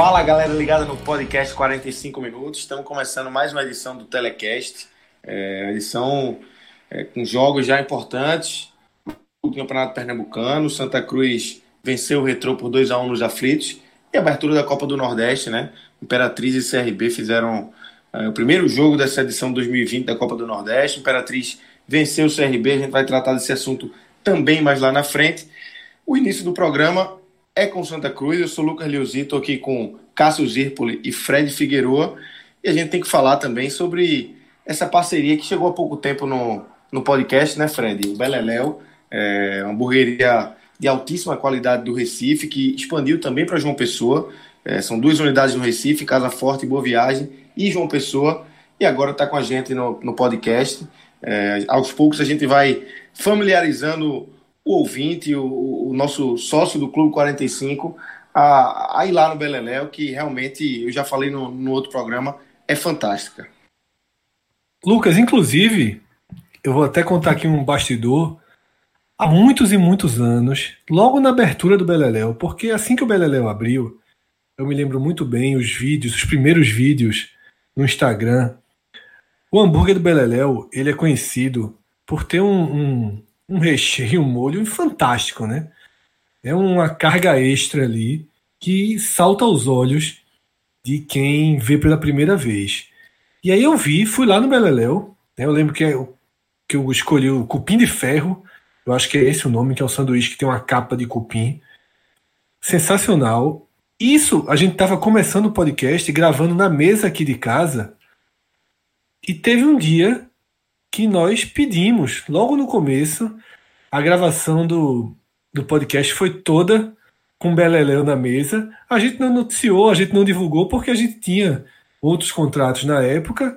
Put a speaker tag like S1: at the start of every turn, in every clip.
S1: Fala galera ligada no podcast 45 minutos. Estamos começando mais uma edição do Telecast. É, edição é, com jogos já importantes. O Campeonato Pernambucano, Santa Cruz venceu o Retrô por 2 a 1 nos aflitos. E a abertura da Copa do Nordeste, né? Imperatriz e CRB fizeram é, o primeiro jogo dessa edição 2020 da Copa do Nordeste. Imperatriz venceu o CRB. A gente vai tratar desse assunto também mais lá na frente. O início do programa é com Santa Cruz. Eu sou Lucas Leozito, aqui com Cássio Zirpoli e Fred Figueroa. E a gente tem que falar também sobre essa parceria que chegou há pouco tempo no, no podcast, né, Fred? O Beleléu, é uma hamburgueria de altíssima qualidade do Recife, que expandiu também para João Pessoa. É, são duas unidades no Recife, Casa Forte e Boa Viagem, e João Pessoa. E agora está com a gente no, no podcast. É, aos poucos a gente vai familiarizando o ouvinte, o, o nosso sócio do Clube 45, a, a ir lá no Beleléu, que realmente, eu já falei no, no outro programa, é fantástica.
S2: Lucas, inclusive, eu vou até contar aqui um bastidor. Há muitos e muitos anos, logo na abertura do Beleléu, porque assim que o Beleléu abriu, eu me lembro muito bem os vídeos, os primeiros vídeos no Instagram. O hambúrguer do Beleléu, ele é conhecido por ter um, um, um recheio, um molho fantástico, né? É uma carga extra ali que salta aos olhos de quem vê pela primeira vez. E aí eu vi, fui lá no Beleléu, né? eu lembro que, eu, que eu escolhi o cupim de ferro, eu acho que é esse o nome, que é um sanduíche que tem uma capa de cupim. Sensacional. Isso, a gente estava começando o podcast, gravando na mesa aqui de casa, e teve um dia que nós pedimos, logo no começo, a gravação do, do podcast foi toda com Beleléu na mesa. A gente não noticiou, a gente não divulgou, porque a gente tinha outros contratos na época,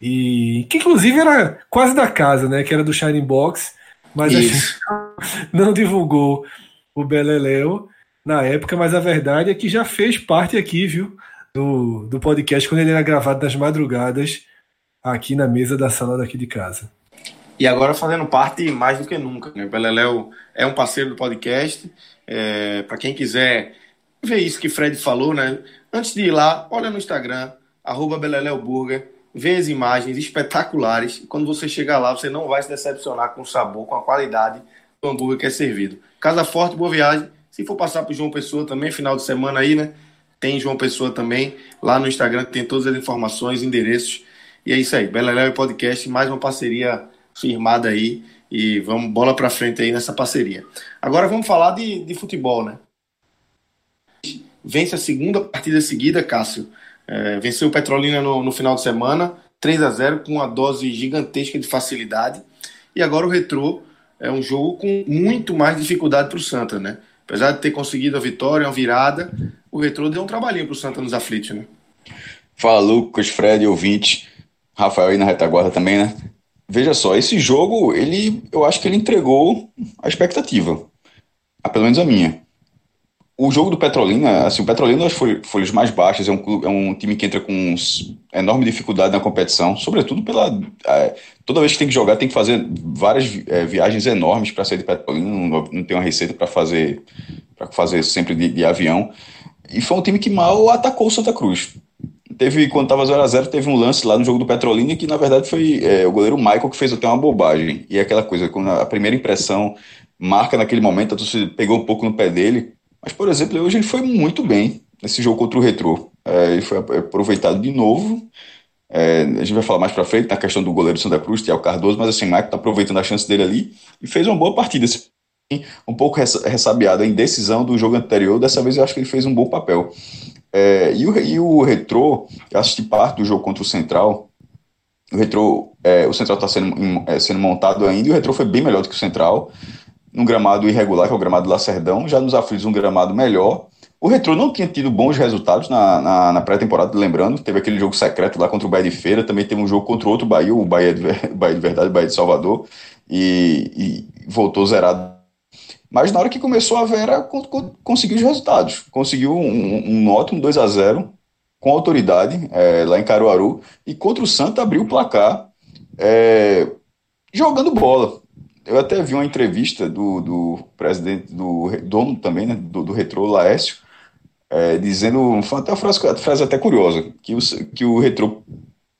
S2: e que inclusive era quase da casa, né? Que era do Shining Box, mas a gente não divulgou o Beleléu na época, mas a verdade é que já fez parte aqui, viu? Do, do podcast quando ele era gravado nas madrugadas aqui na mesa da sala daqui de casa.
S1: E agora fazendo parte mais do que nunca. Né? O Beleléu é um parceiro do podcast. É, Para quem quiser ver isso que Fred falou, né? Antes de ir lá, olha no Instagram, arroba Beleléu Burger, vê as imagens espetaculares. Quando você chegar lá, você não vai se decepcionar com o sabor, com a qualidade do hambúrguer que é servido. Casa Forte, boa viagem. Se for passar por João Pessoa também, final de semana aí, né? Tem João Pessoa também. Lá no Instagram tem todas as informações, endereços e é isso aí, Beleléu Podcast, mais uma parceria firmada aí e vamos bola para frente aí nessa parceria. Agora vamos falar de, de futebol, né? Vence a segunda partida seguida, Cássio. É, venceu o Petrolina no, no, final de semana, 3 a 0 com uma dose gigantesca de facilidade. E agora o Retrô é um jogo com muito mais dificuldade para o Santa, né? Apesar de ter conseguido a vitória, uma virada, o Retrô deu um trabalhinho para o Santa nos aflitos, né?
S3: Fala, Lucas, Fred, ouvinte. Rafael aí na retaguarda também, né? Veja só, esse jogo, ele, eu acho que ele entregou a expectativa. A, pelo menos a minha. O jogo do Petrolina, assim, o Petrolina das folhas mais baixas, é um, é um time que entra com enorme dificuldade na competição, sobretudo pela. É, toda vez que tem que jogar, tem que fazer várias é, viagens enormes para sair de Petrolina, não, não tem uma receita para fazer, fazer sempre de, de avião. E foi um time que mal atacou o Santa Cruz teve, quando tava 0x0, teve um lance lá no jogo do Petrolina que, na verdade, foi é, o goleiro Michael que fez até uma bobagem. E é aquela coisa, quando a primeira impressão marca naquele momento, a torcida pegou um pouco no pé dele. Mas, por exemplo, hoje ele foi muito bem nesse jogo contra o Retrô. É, ele foi aproveitado de novo. É, a gente vai falar mais para frente na questão do goleiro Santa Cruz, Thiago Cardoso, mas assim, o Maicon está aproveitando a chance dele ali e fez uma boa partida. Um pouco ressabiado a indecisão do jogo anterior, dessa vez eu acho que ele fez um bom papel. É, e, o, e o Retrô, eu assisti parte do jogo contra o Central, o é, o Central está sendo, é, sendo montado ainda e o Retrô foi bem melhor do que o Central, num gramado irregular, que é o gramado do Lacerdão, já nos aflitos um gramado melhor, o Retro não tinha tido bons resultados na, na, na pré-temporada, lembrando. Teve aquele jogo secreto lá contra o Bahia de Feira, também teve um jogo contra outro Bahia, o Bahia de, Bahia de Verdade, o Bahia de Salvador, e, e voltou zerado. Mas na hora que começou a Vera, conseguiu os resultados. Conseguiu um, um ótimo 2 a 0 com autoridade é, lá em Caruaru, e contra o Santa abriu o placar é, jogando bola. Eu até vi uma entrevista do, do presidente, do dono também, né, do, do Retro, Laércio, é, dizendo, foi até uma frase, frase até curiosa, que o, que o Retro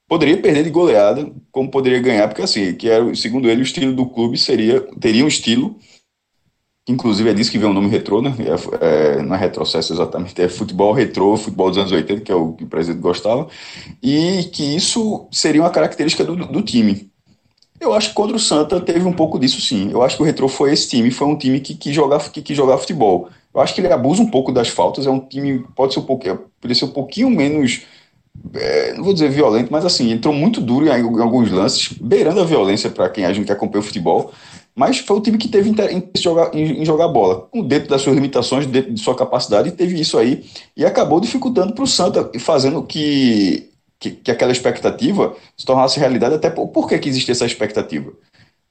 S3: poderia perder de goleada, como poderia ganhar, porque assim, que era, segundo ele, o estilo do clube seria, teria um estilo, inclusive é disso que vem o nome retrô, né? É, é, não é retrocesso exatamente, é futebol retrô, futebol dos anos 80, que é o que o presidente gostava, e que isso seria uma característica do, do time. Eu acho que contra o Santa teve um pouco disso sim. Eu acho que o Retrô foi esse time, foi um time que, que, joga, que, que jogar futebol. Eu acho que ele abusa um pouco das faltas, é um time, pode ser um pouquinho, pode ser um pouquinho menos, é, não vou dizer violento, mas assim, entrou muito duro em, alguns lances, beirando a violência para quem a gente que acompanha o futebol, mas foi o time que teve interesse em jogar, bola, dentro das suas limitações, dentro de sua capacidade, teve isso aí, e acabou dificultando para o Santa, fazendo que que, que aquela expectativa se tornasse realidade, até por, por que, que existia essa expectativa?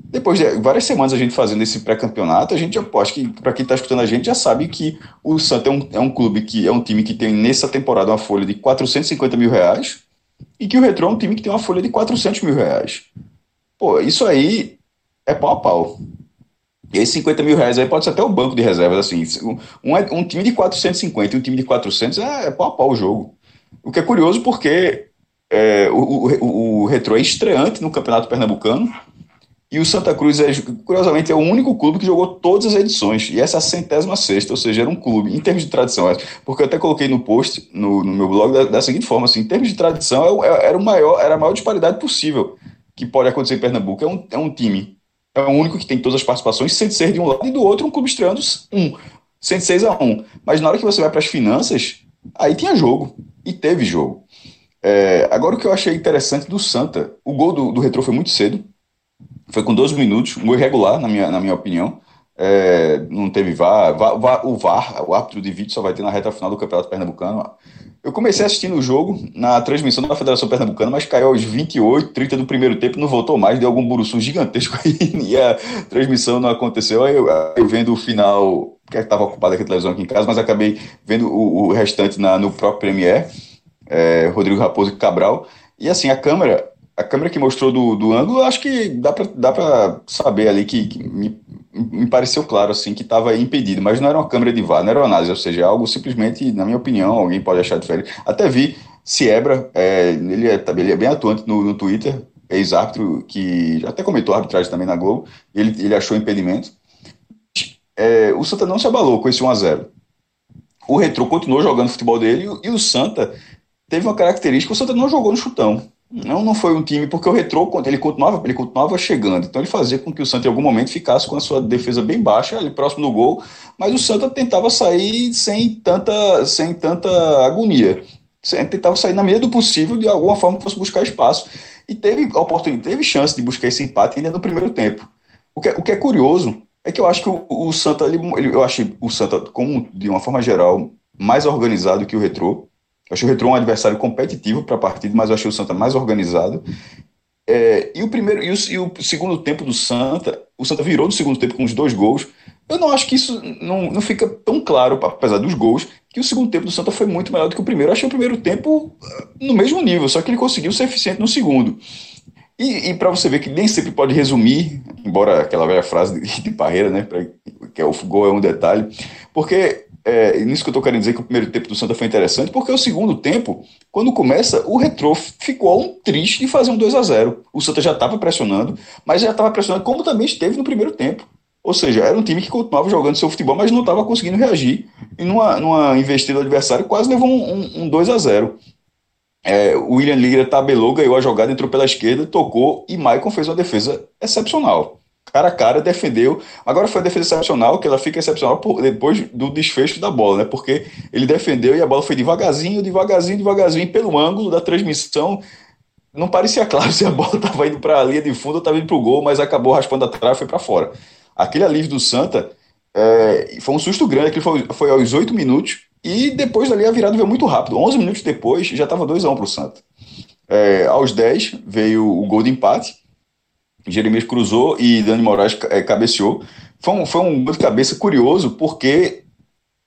S3: Depois de várias semanas a gente fazendo esse pré-campeonato, a gente já, acho que para quem está escutando a gente já sabe que o Santa é um, é um clube que é um time que tem nessa temporada uma folha de 450 mil reais e que o Retro é um time que tem uma folha de 400 mil reais. Pô, isso aí é pau a pau. E esses 50 mil reais aí pode ser até o banco de reservas, assim. Um, um time de 450 e um time de 400 é, é pau a pau o jogo. O que é curioso porque é, o, o, o Retro é estreante no Campeonato Pernambucano e o Santa Cruz, é, curiosamente, é o único clube que jogou todas as edições. E essa é a centésima sexta, ou seja, era um clube, em termos de tradição. É, porque eu até coloquei no post, no, no meu blog, da, da, seguinte forma: assim, em termos de tradição, é, era, o maior, era a maior disparidade possível que pode acontecer em Pernambuco. É um, é um time, é o único que tem todas as participações, sem ser de um lado, e do outro, um clube estreando um, 106 a 1. Mas na hora que você vai para as finanças, aí tinha jogo. E teve jogo. É, agora, o que eu achei interessante do Santa, o gol do, do Retrô foi muito cedo, foi com 12 minutos, um gol irregular, na minha, na minha opinião. É, não teve VAR, VAR, o VAR, o árbitro de vídeo só vai ter na reta final do Campeonato Pernambucano. Eu comecei assistindo o jogo na transmissão da Federação Pernambucana, mas caiu aos 28, 30 do primeiro tempo, não voltou mais, deu algum buruçu gigantesco aí e a transmissão não aconteceu. Aí eu, eu vendo o final, que estava ocupado aqui a televisão aqui em casa, mas acabei vendo o, o restante na, no próprio Premiere é, Rodrigo Raposo e Cabral. E assim, a câmera, a câmera que mostrou do, do ângulo, acho que dá para dá pra saber ali que, que me, me, pareceu claro assim que estava impedido, mas não era uma câmera de VAR, não era uma análise, ou seja, é algo simplesmente, na minha opinião, alguém pode achar diferente. Até vi Siebra, é, ele, é, ele é bem atuante no, no Twitter, ex-árbitro, que até comentou arbitragem também na Globo, ele, ele achou impedimento. É, o Santa não se abalou com esse 1x0. O Retro continuou jogando futebol dele e o Santa teve uma característica, o Santa não jogou no chutão. Não, não foi um time, porque o Retrô, ele continuava, ele continuava chegando. Então ele fazia com que o Santa em algum momento ficasse com a sua defesa bem baixa, ali próximo do gol, mas o Santa tentava sair sem tanta, sem tanta agonia. Tentava sair na medida do possível, de alguma forma fosse buscar espaço. E teve oportunidade, teve chance de buscar esse empate ainda no primeiro tempo. O que, é, o que é curioso é que eu acho que o, o Santa, ele, eu achei o Santa, como de uma forma geral, mais organizado que o Retrô. Eu achei o Retro um adversário competitivo para a partida, mas eu achei o Santa mais organizado. É, e o primeiro e o, e o, segundo tempo do Santa, o Santa virou no segundo tempo com os dois gols. Eu não acho que isso não, não fica tão claro, apesar dos gols, que o segundo tempo do Santa foi muito melhor do que o primeiro. Eu achei o primeiro tempo uh, no mesmo nível, só que ele conseguiu ser eficiente no segundo. E, e para você ver que nem sempre pode resumir, embora aquela velha frase de, de Parreira, né, pra, que é o gol é um detalhe, porque é, nisso que eu estou querendo dizer que o primeiro tempo do Santa foi interessante, porque o segundo tempo, quando começa, o Retrô ficou um triste de fazer um 2 a 0 O Santa já estava pressionando, mas já estava pressionando como também esteve no primeiro tempo. Ou seja, era um time que continuava jogando seu futebol, mas não estava conseguindo reagir. E numa, numa investida do adversário, quase levou um, um, um 2 a 0 É, William Lira tabelou, ganhou a jogada, entrou pela esquerda, tocou e Maicon fez uma defesa excepcional. Cara a cara, defendeu. Agora foi a defesa excepcional, que ela fica excepcional por, depois do desfecho da bola, né? Porque ele defendeu e a bola foi devagarzinho, devagarzinho, devagarzinho, pelo ângulo da transmissão. Não parecia claro se a bola estava indo para a linha de fundo ou estava indo para o gol, mas acabou raspando atrás e foi para fora. Aquele alívio do Santa é, foi um susto grande, que foi, foi aos oito minutos, e depois dali a virada veio muito rápido. 11 minutos depois já estava 2x1 para o Santa. É, aos 10 veio o gol de empate. Jeremias cruzou e Dani Moraes é, cabeceou. Foi um, foi um gol de cabeça curioso, porque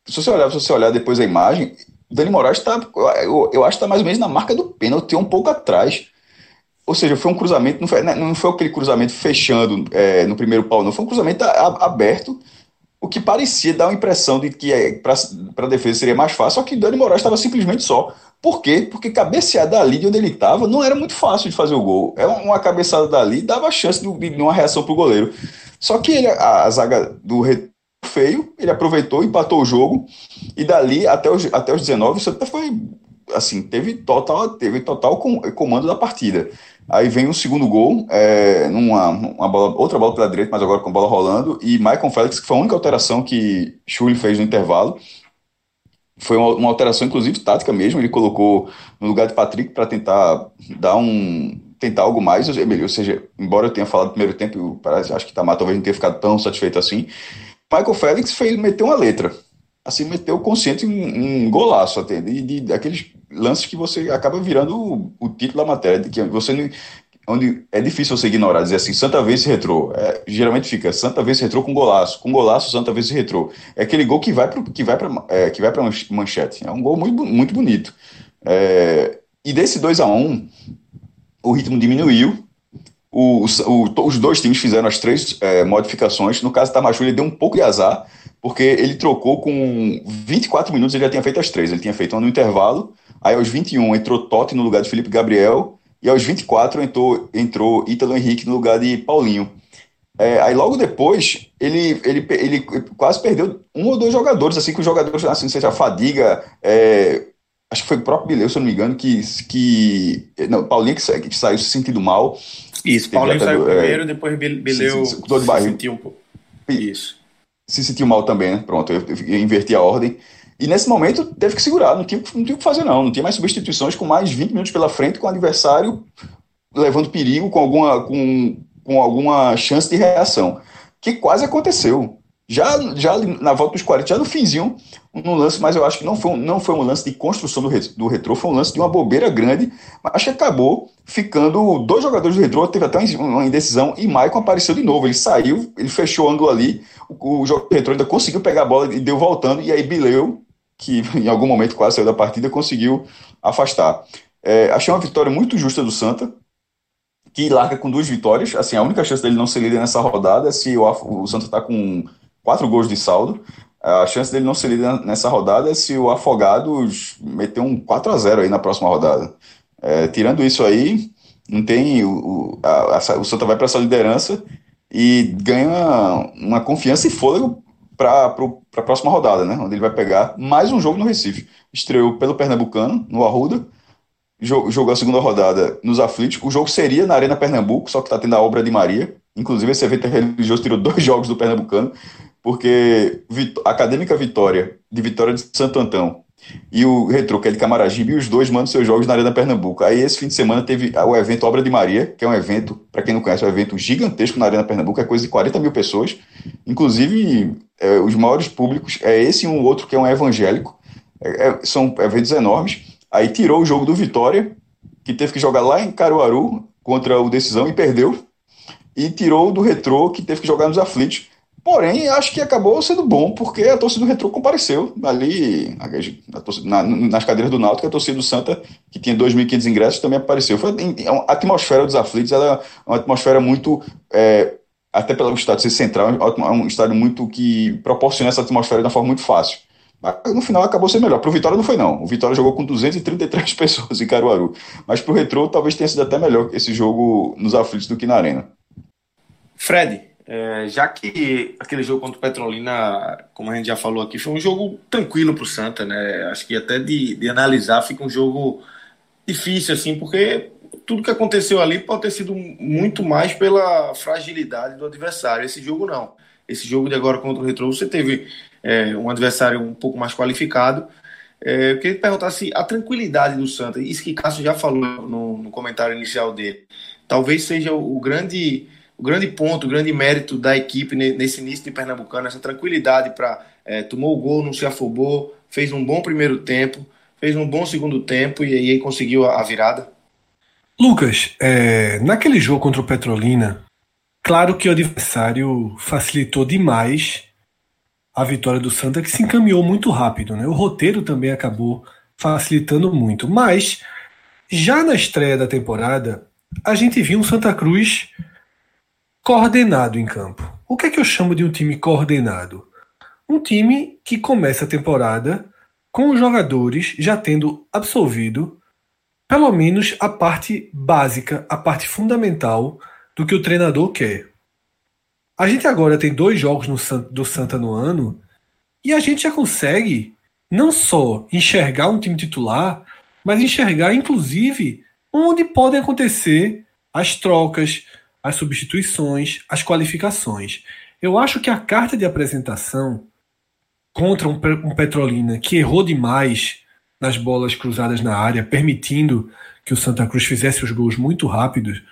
S3: se você olhar, se você olhar depois a imagem, Dani Moraes está, eu, eu, acho que está mais ou menos na marca do pênalti, um pouco atrás. Ou seja, foi um cruzamento, não foi, não foi aquele cruzamento fechando é, no primeiro pau, não. Foi um cruzamento aberto o que parecia dar uma impressão de que é, para a defesa seria mais fácil, só que Dani Moraes estava simplesmente só. Por quê? Porque cabecear dali de onde ele estava não era muito fácil de fazer o gol. É uma cabeçada dali dava chance de, uma reação para o goleiro. Só que ele, a, a, zaga do feio, ele aproveitou, empatou o jogo, e dali até os, até os 19, o Santa foi assim, teve total, teve total comando da partida. Aí vem o segundo gol, é, numa, uma bola, outra bola pela direita, mas agora com bola rolando, e Michael Félix, que foi a única alteração que Schulli fez no intervalo. Foi uma, uma, alteração, inclusive, tática mesmo. Ele colocou no lugar de Patrick para tentar dar um. tentar algo mais. Ou seja, embora eu tenha falado no primeiro tempo, parece, acho que Tamar talvez não tenha ficado tão satisfeito assim. Michael Félix fez, meteu uma letra. Assim, meteu consciente um, um golaço até, de, de, de, aqueles lances que você acaba virando o, o título da matéria, de que você onde é difícil você ignorar, dizer assim, Santa Vence retrô. É, geralmente fica Santa Vence retrô com golaço, com golaço Santa Vence retrô. É aquele gol que vai para que vai é, que vai para manchete. É um gol muito muito bonito. É, e desse 2 a 1 um, o ritmo diminuiu. O, o, os dois times fizeram as três é, modificações. No caso, Tamachu ele deu um pouco de azar, porque ele trocou com 24 minutos, ele já tinha feito as três. Ele tinha feito uma no intervalo Aí aos 21 entrou Totti no lugar de Felipe Gabriel. E aos 24 entrou, entrou Ítalo Henrique no lugar de Paulinho. É, aí logo depois, ele, ele, ele quase perdeu um ou dois jogadores, assim, que os jogadores, assim, seja a fadiga, é, acho que foi o próprio Bileu, se eu não me engano, que, que não, Paulinho que, que saiu se sentindo mal.
S1: Isso, Paulinho saiu é, primeiro, depois Bileu se, se, se, se sentiu um pouco.
S3: Isso. Se sentiu mal também, né? Pronto, eu, eu inverti a ordem. E nesse momento teve que segurar, não tinha, não tinha o que fazer, não. Não tinha mais substituições com mais 20 minutos pela frente, com o adversário levando perigo, com alguma, com, com alguma chance de reação. Que quase aconteceu. Já, já na volta dos 40, já no finzinho, um lance, mas eu acho que não foi, um, não foi um lance de construção do, do retrô, foi um lance de uma bobeira grande, mas acho que acabou ficando dois jogadores do retrô, teve até uma indecisão, e Maicon apareceu de novo. Ele saiu, ele fechou o ângulo ali, o, o jogador do retrô ainda conseguiu pegar a bola e deu voltando, e aí Bileu que em algum momento quase saiu da partida, conseguiu afastar. É, achei uma vitória muito justa do Santa, que larga com duas vitórias. Assim, a única chance dele não ser líder nessa rodada é se o, o Santa está com quatro gols de saldo. A chance dele não ser líder nessa rodada é se o Afogados meter um 4 a 0 aí na próxima rodada. É, tirando isso aí, não tem. O, a, a, o Santa vai para essa liderança e ganha uma confiança e fôlego para a próxima rodada, né? Onde ele vai pegar mais um jogo no Recife. Estreou pelo Pernambucano, no Arruda, jogou a segunda rodada nos Aflitos. O jogo seria na Arena Pernambuco, só que está tendo a obra de Maria. Inclusive, esse evento religioso tirou dois jogos do Pernambucano, porque a Acadêmica Vitória, de Vitória de Santo Antão, e o Retro, que é de Camaragibe, e os dois mandam seus jogos na Arena Pernambuco. Aí esse fim de semana teve o evento Obra de Maria, que é um evento, para quem não conhece, é um evento gigantesco na Arena Pernambuco, é coisa de 40 mil pessoas. Inclusive, é, os maiores públicos é esse e um outro que é um evangélico. É, é, são eventos enormes. Aí tirou o jogo do Vitória, que teve que jogar lá em Caruaru contra o Decisão e perdeu. E tirou do Retrô, que teve que jogar nos Aflitos. Porém, acho que acabou sendo bom, porque a torcida do Retro compareceu ali a, a torcida, na, nas cadeiras do Náutico, a torcida do Santa, que tinha 2.500 ingressos, também apareceu. Foi, a atmosfera dos aflitos ela é uma atmosfera muito, é, até pelo estádio ser central, é um estádio muito que proporciona essa atmosfera de uma forma muito fácil. Mas, no final acabou sendo melhor. Para o Vitória não foi, não. O Vitória jogou com 233 pessoas em Caruaru. Mas para o Retro talvez tenha sido até melhor esse jogo nos aflitos do que na Arena.
S1: Fred, é, já que aquele jogo contra o Petrolina, como a gente já falou aqui, foi um jogo tranquilo para o Santa, né? Acho que até de, de analisar fica um jogo difícil, assim, porque tudo que aconteceu ali pode ter sido muito mais pela fragilidade do adversário. Esse jogo não. Esse jogo de agora contra o Retro, você teve é, um adversário um pouco mais qualificado. É, eu queria perguntar se a tranquilidade do Santa, isso que Cássio já falou no, no comentário inicial dele, talvez seja o, o, grande, o grande ponto, o grande mérito da equipe nesse início de Pernambucano, essa tranquilidade para é, tomou o gol, não se afobou, fez um bom primeiro tempo, fez um bom segundo tempo e aí conseguiu a, virada.
S2: Lucas, é, naquele jogo contra o Petrolina, claro que o adversário facilitou demais a vitória do Santa, que se encaminhou muito rápido. Né? O roteiro também acabou facilitando muito. Mas, já na estreia da temporada, a gente viu um Santa Cruz coordenado em campo. O que é que eu chamo de um time coordenado? Um time que começa a temporada com os jogadores já tendo absolvido pelo menos a parte básica, a parte fundamental do que o treinador quer. A gente agora tem dois jogos do Santa no ano e a gente já consegue não só enxergar um time titular, mas enxergar inclusive onde podem acontecer as trocas, as substituições, as qualificações. Eu acho que a carta de apresentação contra um, um Petrolina que errou demais nas bolas cruzadas na área, permitindo que o Santa Cruz fizesse os gols muito rápidos,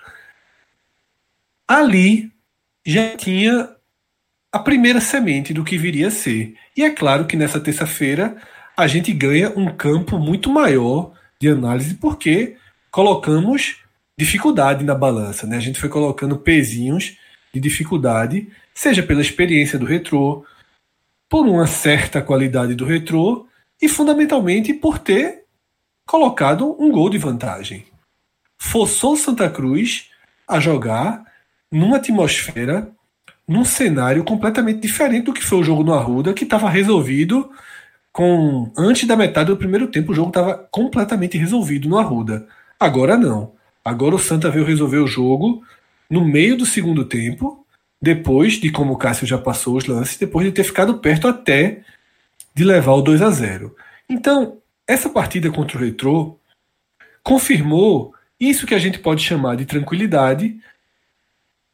S2: ali já tinha a primeira semente do que viria a ser. E é claro que nessa terça-feira a gente ganha um campo muito maior de análise, porque colocamos dificuldade na balança. Né? A gente foi colocando pezinhos de dificuldade, seja pela experiência do retrô, por uma certa qualidade do retrô e fundamentalmente por ter colocado um gol de vantagem. Forçou Santa Cruz a jogar numa atmosfera, num cenário completamente diferente do que foi o jogo no Arruda, que estava resolvido com antes da metade do primeiro tempo, o jogo estava completamente resolvido no Arruda. Agora não. Agora o Santa veio resolver o jogo no meio do segundo tempo, depois de como o Cássio já passou os lances, depois de ter ficado perto até de levar o 2 a 0. Então, essa partida contra o Retrô confirmou isso que a gente pode chamar de tranquilidade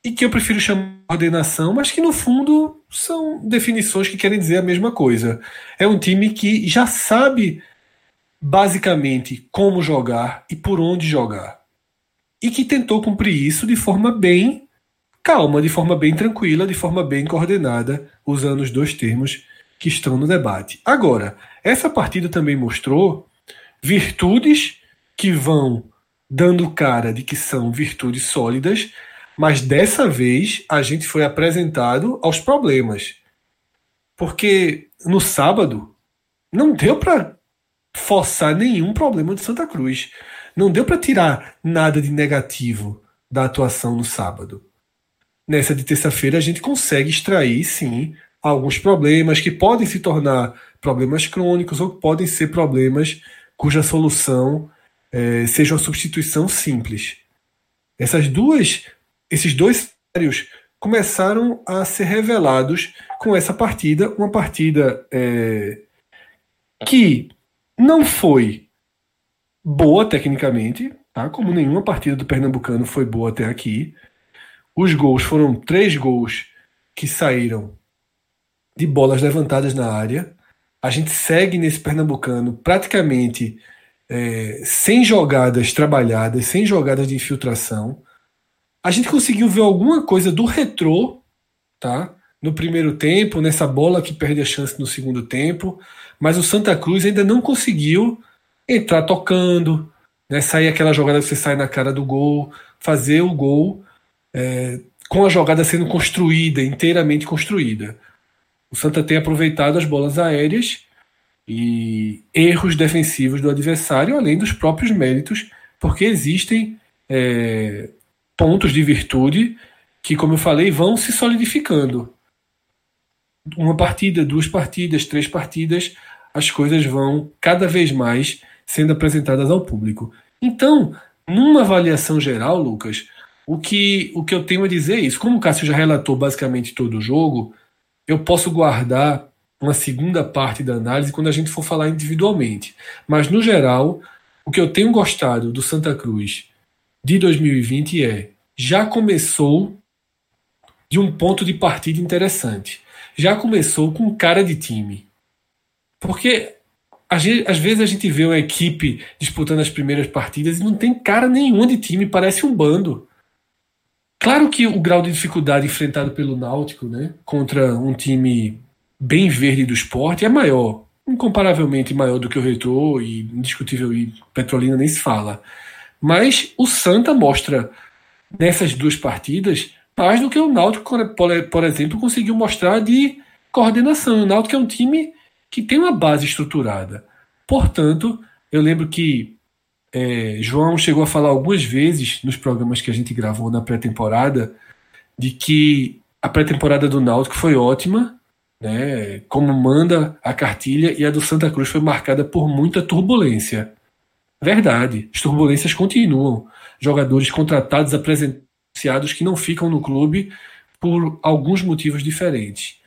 S2: e que eu prefiro chamar de ordenação, mas que no fundo são definições que querem dizer a mesma coisa. É um time que já sabe basicamente como jogar e por onde jogar. E que tentou cumprir isso de forma bem calma, de forma bem tranquila, de forma bem coordenada, usando os dois termos que estão no debate. Agora, essa partida também mostrou virtudes que vão dando cara de que são virtudes sólidas, mas dessa vez a gente foi apresentado aos problemas. Porque no sábado não deu para forçar nenhum problema de Santa Cruz. Não deu para tirar nada de negativo da atuação no sábado. Nessa de terça-feira a gente consegue extrair, sim, alguns problemas que podem se tornar problemas crônicos ou podem ser problemas cuja solução é, seja uma substituição simples. Essas duas, esses dois cenários começaram a ser revelados com essa partida, uma partida é, que não foi boa tecnicamente, tá? Como nenhuma partida do Pernambucano foi boa até aqui. Os gols foram três gols que saíram de bolas levantadas na área. A gente segue nesse Pernambucano praticamente é, sem jogadas trabalhadas, sem jogadas de infiltração. A gente conseguiu ver alguma coisa do retrô, tá? No primeiro tempo, nessa bola que perde a chance no segundo tempo, mas o Santa Cruz ainda não conseguiu entrar tocando, né? Sair aquela jogada que você sai na cara do gol, fazer o gol é, com a jogada sendo construída, inteiramente construída o Santa tem aproveitado as bolas aéreas e erros defensivos do adversário, além dos próprios méritos, porque existem é, pontos de virtude que, como eu falei, vão se solidificando. Uma partida, duas partidas, três partidas, as coisas vão cada vez mais sendo apresentadas ao público. Então, numa avaliação geral, Lucas, o que, o que eu tenho a dizer é isso. Como o Cássio já relatou basicamente todo o jogo, eu posso guardar uma segunda parte da análise quando a gente for falar individualmente. Mas, no geral, o que eu tenho gostado do Santa Cruz de 2020 é já começou de um ponto de partida interessante. Já começou com cara de time. Porque às vezes a gente vê uma equipe disputando as primeiras partidas e não tem cara nenhum de time, parece um bando. Claro que o grau de dificuldade enfrentado pelo Náutico, né, contra um time bem verde do esporte é maior, incomparavelmente maior do que o Retrô e indiscutível e Petrolina nem se fala. Mas o Santa mostra nessas duas partidas mais do que o Náutico, por exemplo, conseguiu mostrar de coordenação. O Náutico é um time que tem uma base estruturada. Portanto, eu lembro que é, João chegou a falar algumas vezes nos programas que a gente gravou na pré-temporada de que a pré-temporada do Náutico foi ótima, né, como manda a cartilha, e a do Santa Cruz foi marcada por muita turbulência. Verdade, as turbulências continuam. Jogadores contratados, apresentados que não ficam no clube por alguns motivos diferentes.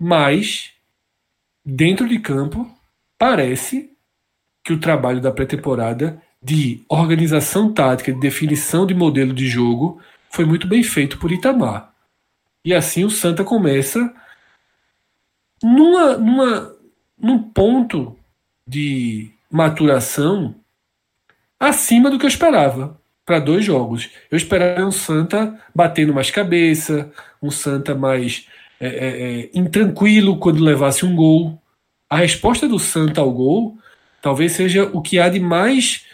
S2: Mas dentro de campo, parece que o trabalho da pré-temporada de organização tática, de definição de modelo de jogo, foi muito bem feito por Itamar. E assim o Santa começa numa, numa, num ponto de maturação acima do que eu esperava para dois jogos. Eu esperava um Santa batendo mais cabeça, um Santa mais é, é, é, intranquilo quando levasse um gol. A resposta do Santa ao gol talvez seja o que há de mais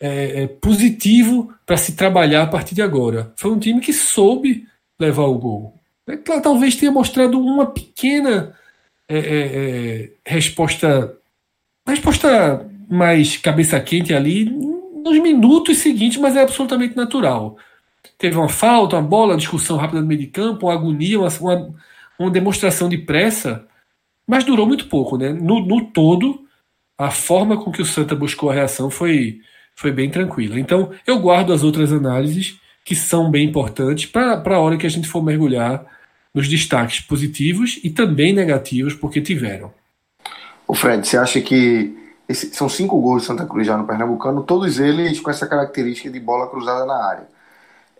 S2: é, é positivo para se trabalhar a partir de agora. Foi um time que soube levar o gol. É talvez tenha mostrado uma pequena é, resposta, resposta mais cabeça quente ali nos minutos seguintes, mas é absolutamente natural. Teve uma falta, uma bola, uma discussão rápida no meio de campo, uma agonia, uma, uma uma demonstração de pressa, mas durou muito pouco, né? No, no todo, a forma com que o Santa buscou a reação foi, foi bem tranquila. Então, eu guardo as outras análises, que são bem importantes, para a hora que a gente for mergulhar nos destaques positivos e também negativos, porque tiveram.
S1: O Fred, você acha que esse, são cinco gols de Santa Cruz já no Pernambucano, todos eles com essa característica de bola cruzada na área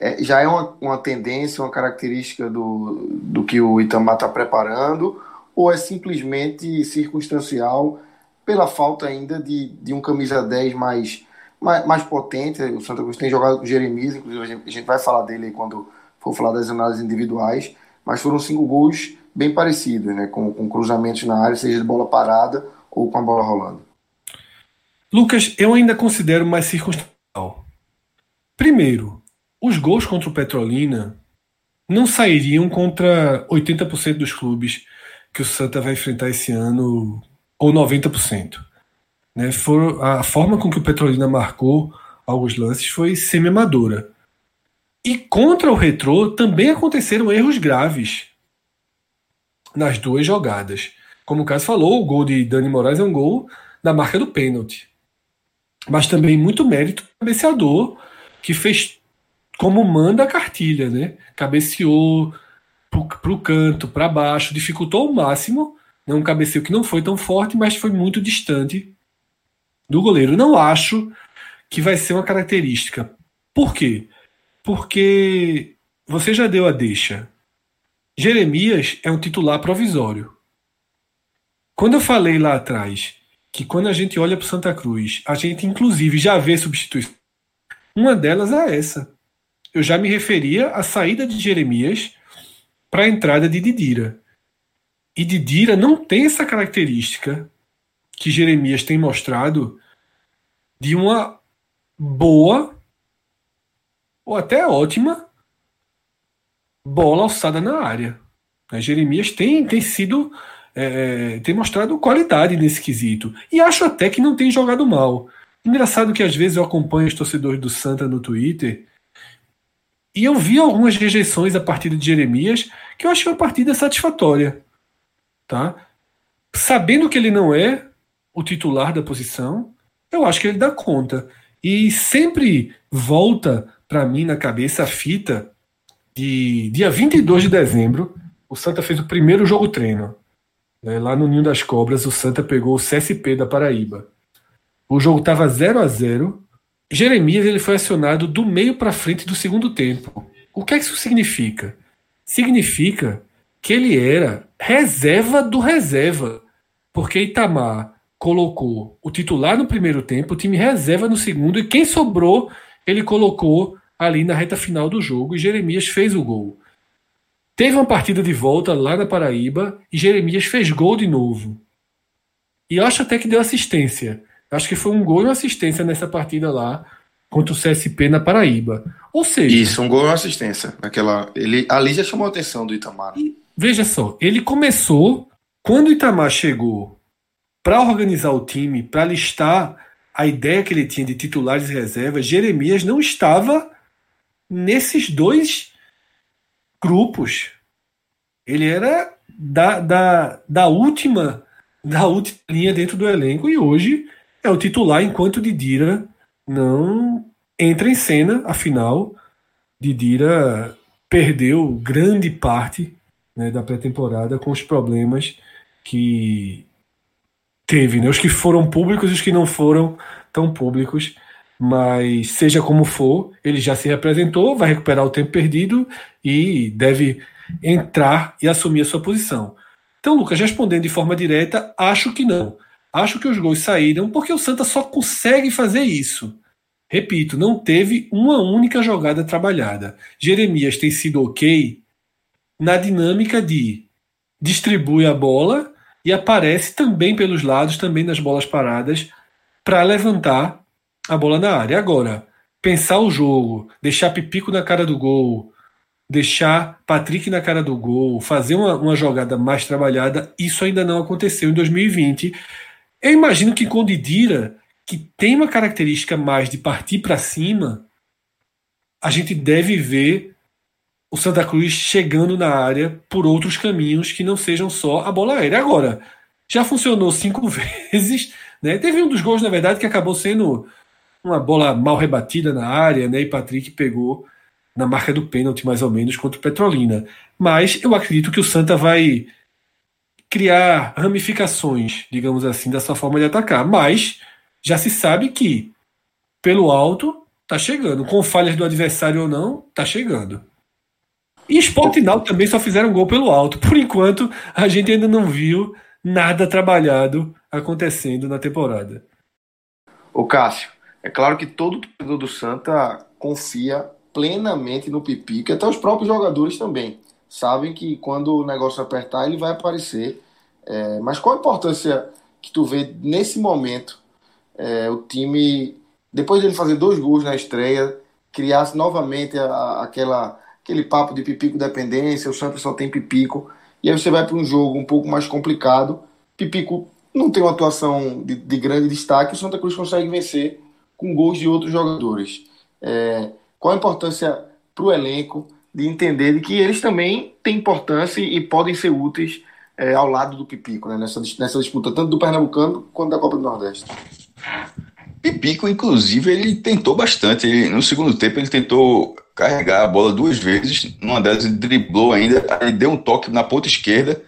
S1: é, já é uma, uma tendência, uma característica do, do que o Itamar está preparando, ou é simplesmente circunstancial pela falta ainda de, de um camisa 10 mais, mais, mais potente? O Santa Cruz tem jogado com o Jeremias, inclusive a gente, a gente vai falar dele quando for falar das análises individuais, mas foram cinco gols bem parecidos, né, com, com cruzamentos na área, seja de bola parada ou com a bola rolando.
S2: Lucas, eu ainda considero mais circunstancial. Primeiro, os gols contra o Petrolina não sairiam contra 80% dos clubes que o Santa vai enfrentar esse ano, ou 90%. Né? For, a forma com que o Petrolina marcou alguns lances foi semi-amadora. E contra o Retrô também aconteceram erros graves nas duas jogadas. Como o Caso falou, o gol de Dani Moraes é um gol da marca do pênalti. Mas também muito mérito do cabeceador, que fez como manda a cartilha, né? Cabeceou para o canto, para baixo, dificultou ao máximo. Né? Um cabeceio que não foi tão forte, mas foi muito distante do goleiro. Não acho que vai ser uma característica. Por quê? Porque você já deu a deixa. Jeremias é um titular provisório. Quando eu falei lá atrás que quando a gente olha para Santa Cruz, a gente inclusive já vê substituições, uma delas é essa eu já me referia à saída de Jeremias para a entrada de Didira. E Didira não tem essa característica que Jeremias tem mostrado de uma boa ou até ótima bola alçada na área. Né, Jeremias tem, tem sido é, é, tem mostrado qualidade nesse quesito e acho até que não tem jogado mal. Engraçado que às vezes eu acompanho os torcedores do Santa no Twitter e eu vi algumas rejeições a partida de Jeremias que eu achei uma partida satisfatória. Tá? Sabendo que ele não é o titular da posição, eu acho que ele dá conta. E sempre volta para mim na cabeça a fita de dia 22 de dezembro, o Santa fez o primeiro jogo treino. Né? Lá no Ninho das Cobras, o Santa pegou o CSP da Paraíba. O jogo estava 0 a 0 Jeremias ele foi acionado do meio para frente do segundo tempo. O que, é que isso significa? Significa que ele era reserva do reserva. Porque Itamar colocou o titular no primeiro tempo, o time reserva no segundo, e quem sobrou ele colocou ali na reta final do jogo e Jeremias fez o gol. Teve uma partida de volta lá na Paraíba e Jeremias fez gol de novo. E acho até que deu assistência. Acho que foi um gol e uma assistência nessa partida lá contra o CSP na Paraíba. Ou seja.
S1: Isso, um gol e uma assistência. Aquela, ele, ali já chamou a atenção do Itamar.
S2: veja só, ele começou. Quando o Itamar chegou para organizar o time, para listar a ideia que ele tinha de titulares e reservas, Jeremias não estava nesses dois grupos. Ele era da, da, da última da última linha dentro do elenco e hoje é o titular enquanto Didira não entra em cena, afinal Didira perdeu grande parte né, da pré-temporada com os problemas que teve, né? os que foram públicos e os que não foram tão públicos mas seja como for, ele já se representou, vai recuperar o tempo perdido e deve entrar e assumir a sua posição. Então, Lucas, respondendo de forma direta, acho que não. Acho que os gols saíram porque o Santa só consegue fazer isso. Repito, não teve uma única jogada trabalhada. Jeremias tem sido ok na dinâmica de distribui a bola e aparece também pelos lados, também nas bolas paradas, para levantar a bola na área. Agora, pensar o jogo, deixar Pipico na cara do gol, deixar Patrick na cara do gol, fazer uma, uma jogada mais trabalhada, isso ainda não aconteceu em 2020. Eu imagino que com Didira, que tem uma característica mais de partir para cima, a gente deve ver o Santa Cruz chegando na área por outros caminhos que não sejam só a bola aérea. Agora, já funcionou cinco vezes, né? Teve um dos gols, na verdade, que acabou sendo uma bola mal rebatida na área, né? E Patrick pegou na marca do pênalti, mais ou menos, contra o Petrolina. Mas eu acredito que o Santa vai criar ramificações, digamos assim, da sua forma de atacar. Mas já se sabe que, pelo alto, tá chegando. Com falhas do adversário ou não, tá chegando. E Sport e Náutico também só fizeram gol pelo alto. Por enquanto, a gente ainda não viu nada trabalhado acontecendo na temporada.
S1: O Cássio, é claro que todo torcedor do Santa confia plenamente no Pipi, que até os próprios jogadores também sabem que quando o negócio apertar ele vai aparecer. É, mas qual a importância que tu vê nesse momento é, o time, depois de ele fazer dois gols na estreia, criasse novamente a, aquela, aquele papo de pipico dependência, o Santos só tem pipico, e aí você vai para um jogo um pouco mais complicado, pipico não tem uma atuação de, de grande destaque, o Santa Cruz consegue vencer com gols de outros jogadores. É, qual a importância para o elenco de entender de que eles também têm importância e podem ser úteis é, ao lado do Pipico, né, nessa, nessa disputa, tanto do Pernambucano quanto da Copa do Nordeste.
S3: Pipico, inclusive, ele tentou bastante. Ele, no segundo tempo, ele tentou carregar a bola duas vezes. Numa delas, ele driblou ainda, ele deu um toque na ponta esquerda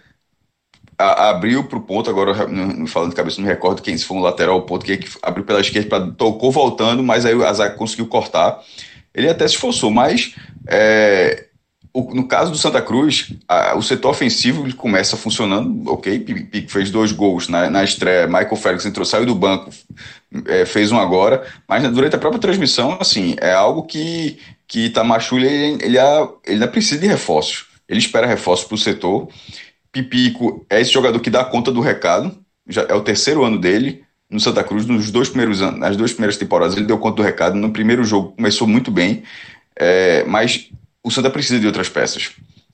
S3: a, abriu para o ponto, agora não, falando de cabeça, não me recordo quem se foi um lateral, o ponto que, que abriu pela esquerda, pra, tocou voltando, mas aí a zaga conseguiu cortar. Ele até se esforçou, mas é, o, no caso do Santa Cruz, a, o setor ofensivo começa funcionando, ok, Pico fez dois gols na, na estreia, Michael Félix entrou, saiu do banco, é, fez um agora, mas durante a própria transmissão, assim, é algo que, que Tamachulha, ele, ele, ele ainda precisa de reforços, ele espera reforços para o setor, Pipico é esse jogador que dá conta do recado, já é o terceiro ano dele no Santa Cruz, nos dois primeiros anos, nas duas primeiras temporadas ele deu conta do recado, no primeiro jogo começou muito bem, é, mas o Santa precisa de outras peças.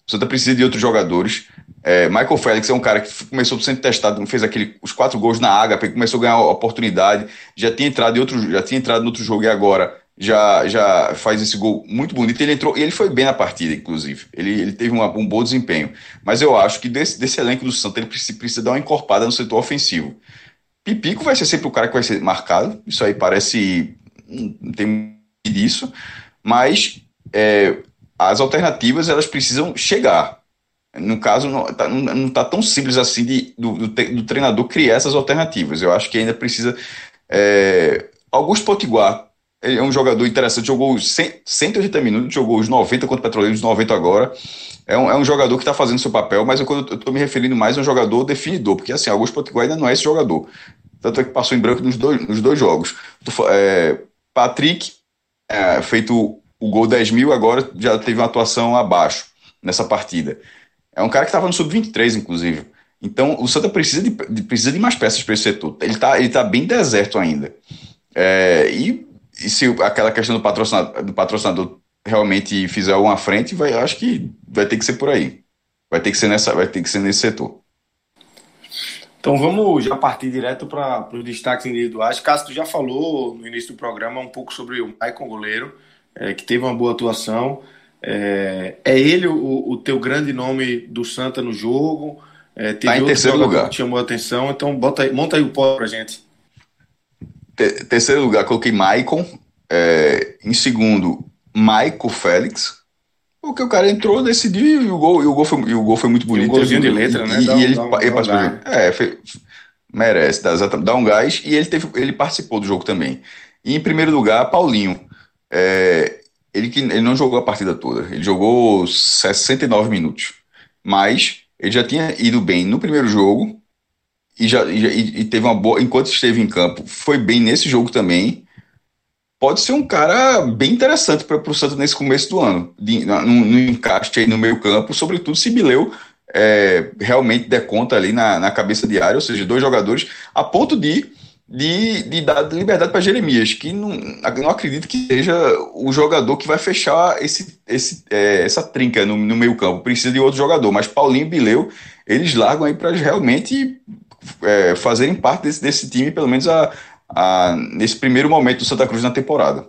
S3: O Santa precisa de outros jogadores. É, Michael Félix é um cara que começou sendo testado, fez aquele, os quatro gols na Água, começou a ganhar oportunidade, já tinha entrado em outro, já tinha entrado no outro jogo e agora já, já faz esse gol muito bonito. Ele entrou, ele foi bem na partida, inclusive. Ele, ele teve uma, um bom desempenho. Mas eu acho que desse, desse elenco do Santos ele precisa, precisa dar uma encorpada no setor ofensivo. Pipico vai ser sempre o cara que vai ser marcado. Isso aí parece. Não tem disso. Mas é, as alternativas elas precisam chegar. No caso, não está tá tão simples assim de, do, do, do treinador criar essas alternativas. Eu acho que ainda precisa É, Augusto Potiguar, ele é um jogador interessante, jogou 100, 180 minutos, jogou os 90 contra o Petroleiro, os 90 agora. É um, é um jogador que está fazendo seu papel, mas eu estou me referindo mais a um jogador definidor, porque assim, Augusto Potiguar ainda não é esse jogador. Tanto é que passou em branco nos dois, nos dois jogos. É, Patrick, é, feito o gol 10 mil, agora já teve uma atuação abaixo nessa partida. É um cara que estava no sub-23, inclusive. Então, o Santa precisa de, de precisa de mais peças para esse setor. Ele está ele tá bem deserto ainda. É, e, e, se aquela questão do patrocinador, do patrocinador realmente fizer uma frente, vai, acho que vai ter que ser por aí. Vai ter que ser, nessa, vai ter que ser nesse setor.
S1: Então vamos já partir direto para os destaques individuais. Cássio, tu já falou no início do programa um pouco sobre o Maicon Goleiro, é, que teve uma boa atuação. É, é ele o, o, teu grande nome do Santa no jogo?
S3: É, teve tá em terceiro lugar.
S1: Que chamou a atenção, então bota aí, monta aí o pódio pra gente.
S3: terceiro lugar, coloquei Maicon. É, em segundo, Maico Félix. Porque o cara entrou, decidiu e o gol, e o gol, foi, e o gol foi muito bonito. E um
S1: golzinho de letra, né?
S3: E, dá, e ele, dá, ele participou do jogo. É, foi, merece, dá, dá um gás. E ele, teve, ele participou do jogo também. E em primeiro lugar, Paulinho. É, ele, ele não jogou a partida toda. Ele jogou 69 minutos. Mas ele já tinha ido bem no primeiro jogo. E, já, e, e teve uma boa. Enquanto esteve em campo, foi bem nesse jogo também pode ser um cara bem interessante para o Santos nesse começo do ano, de, no, no, encaixe aí no meio campo, sobretudo se Bileu é, realmente der conta ali na, na cabeça de área, ou seja, dois jogadores, a ponto de, de, de dar liberdade para Jeremias, que não, não acredito que seja o jogador que vai fechar esse, esse, é, essa trinca no, no meio campo, precisa de outro jogador, mas Paulinho e Bileu, eles largam aí para realmente é, fazerem parte desse, desse time, pelo menos a, nesse primeiro momento do Santa Cruz na temporada.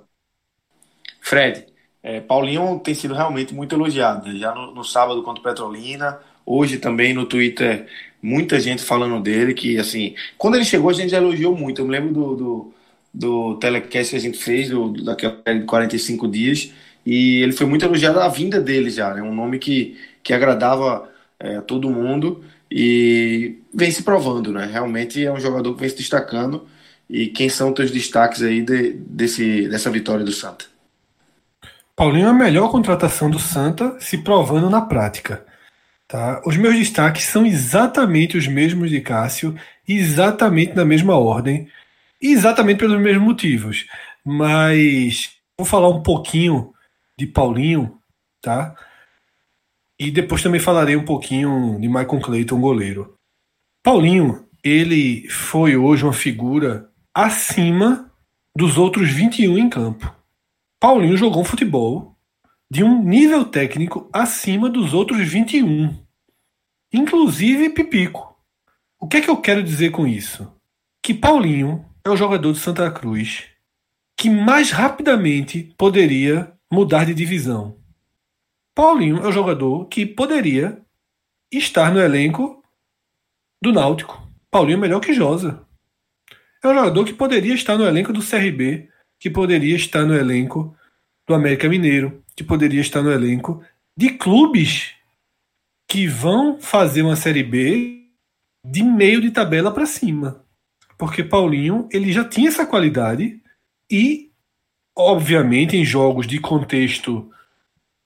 S1: Fred, é, Paulinho tem sido realmente muito elogiado, né? já no, no, sábado contra o Petrolina, hoje também no Twitter, muita gente falando dele, que assim, quando ele chegou a gente já elogiou muito, eu me lembro do, do, do telecast que a gente fez, do, daquela de 45 dias, e ele foi muito elogiado a vinda dele já, né? um nome que, que agradava é, todo mundo, e vem se provando, né? realmente é um jogador que vem se destacando, e quem são teus destaques aí de, desse, dessa vitória do Santa?
S2: Paulinho é a melhor contratação do Santa, se provando na prática. Tá? Os meus destaques são exatamente os mesmos de Cássio, exatamente na mesma ordem, exatamente pelos mesmos motivos. Mas vou falar um pouquinho de Paulinho, tá? E depois também falarei um pouquinho de Michael Clayton, goleiro. Paulinho, ele foi hoje uma figura acima dos outros 21 em campo. Paulinho jogou um futebol de um nível técnico acima dos outros 21, inclusive Pipico. O que é que eu quero dizer com isso? Que Paulinho é o jogador de Santa Cruz que mais rapidamente poderia mudar de divisão. Paulinho é o jogador que poderia estar no elenco do Náutico. Paulinho é melhor que Josa. É um jogador que poderia estar no elenco do CRB, que poderia estar no elenco do América Mineiro, que poderia estar no elenco de clubes que vão fazer uma Série B de meio de tabela para cima. Porque Paulinho, ele já tinha essa qualidade e, obviamente, em jogos de contexto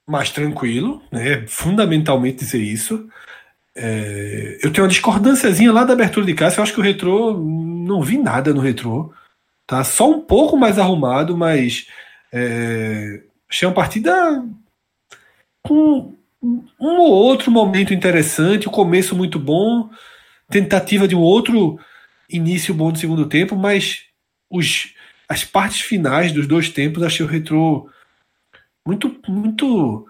S2: mais tranquilo, né, fundamentalmente dizer isso, é, eu tenho uma discordânciazinha lá da abertura de casa. Eu acho que o retrô, não vi nada no retrô. Tá? Só um pouco mais arrumado, mas é, achei uma partida com um ou outro momento interessante, o começo muito bom, tentativa de um outro início bom do segundo tempo, mas os, as partes finais dos dois tempos achei o retrô muito, muito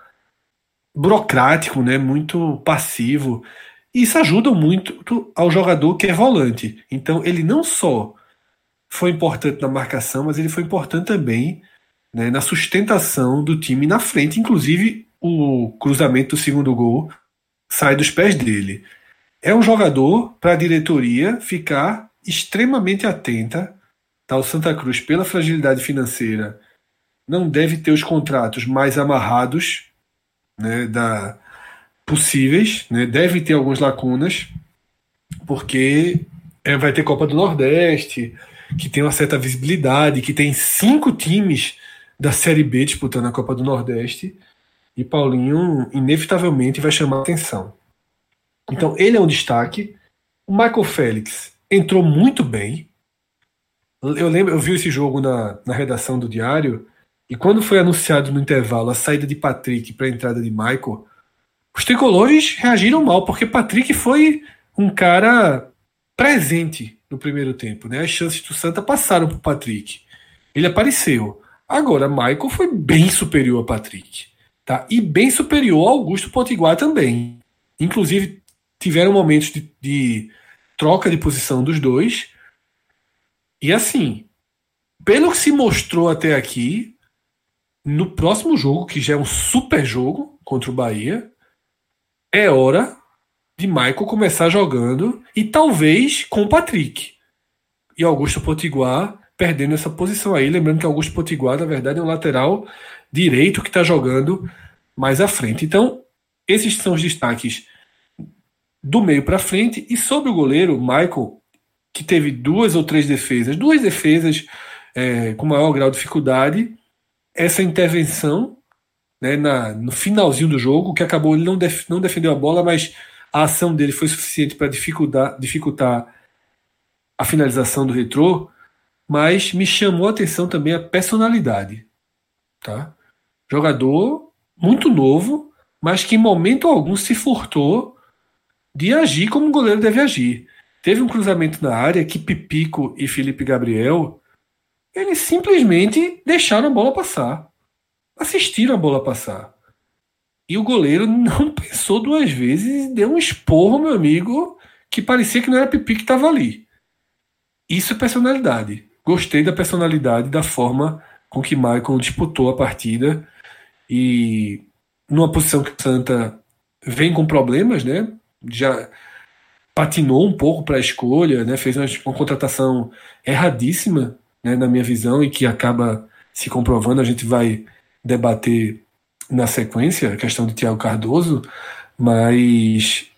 S2: burocrático, né? muito passivo. Isso ajuda muito ao jogador que é volante. Então ele não só foi importante na marcação, mas ele foi importante também né, na sustentação do time na frente. Inclusive o cruzamento do segundo gol sai dos pés dele. É um jogador para a diretoria ficar extremamente atenta. Tá? O Santa Cruz, pela fragilidade financeira, não deve ter os contratos mais amarrados né, da, possíveis, né, deve ter algumas lacunas, porque é, vai ter Copa do Nordeste, que tem uma certa visibilidade, que tem cinco times da Série B disputando a Copa do Nordeste, e Paulinho inevitavelmente vai chamar atenção. Então ele é um destaque. O Michael Félix entrou muito bem. Eu lembro, eu vi esse jogo na, na redação do Diário, e quando foi anunciado no intervalo a saída de Patrick para a entrada de Michael, os tricolores reagiram mal, porque Patrick foi um cara presente no primeiro tempo. Né? As chances do Santa passaram para Patrick. Ele apareceu. Agora, Michael foi bem superior a Patrick. Tá? E bem superior ao Augusto Potiguar também. Inclusive, tiveram momentos de, de troca de posição dos dois. E assim, pelo que se mostrou até aqui, no próximo jogo, que já é um super jogo contra o Bahia, é hora de Michael começar jogando e talvez com o Patrick. E Augusto Potiguar perdendo essa posição aí. Lembrando que Augusto Potiguar, na verdade, é um lateral direito que está jogando mais à frente. Então, esses são os destaques do meio para frente. E sobre o goleiro, Michael, que teve duas ou três defesas, duas defesas é, com maior grau de dificuldade, essa intervenção né, na, no finalzinho do jogo, que acabou, ele não, def, não defendeu a bola, mas a ação dele foi suficiente para dificultar, dificultar a finalização do retrô, mas me chamou a atenção também a personalidade. Tá? Jogador muito novo, mas que em momento algum se furtou de agir como um goleiro deve agir. Teve um cruzamento na área que Pipico e Felipe Gabriel eles simplesmente deixaram a bola passar assistiram a bola passar. E o goleiro não pensou duas vezes e deu um esporro, meu amigo, que parecia que não era Pipi que estava ali. Isso é personalidade. Gostei da personalidade, da forma com que Michael disputou a partida. E numa posição que o Santa vem com problemas, né? Já patinou um pouco para a escolha, né? Fez uma, uma contratação erradíssima, né? na minha visão, e que acaba se comprovando. A gente vai debater na sequência a questão de Tiago Cardoso, mas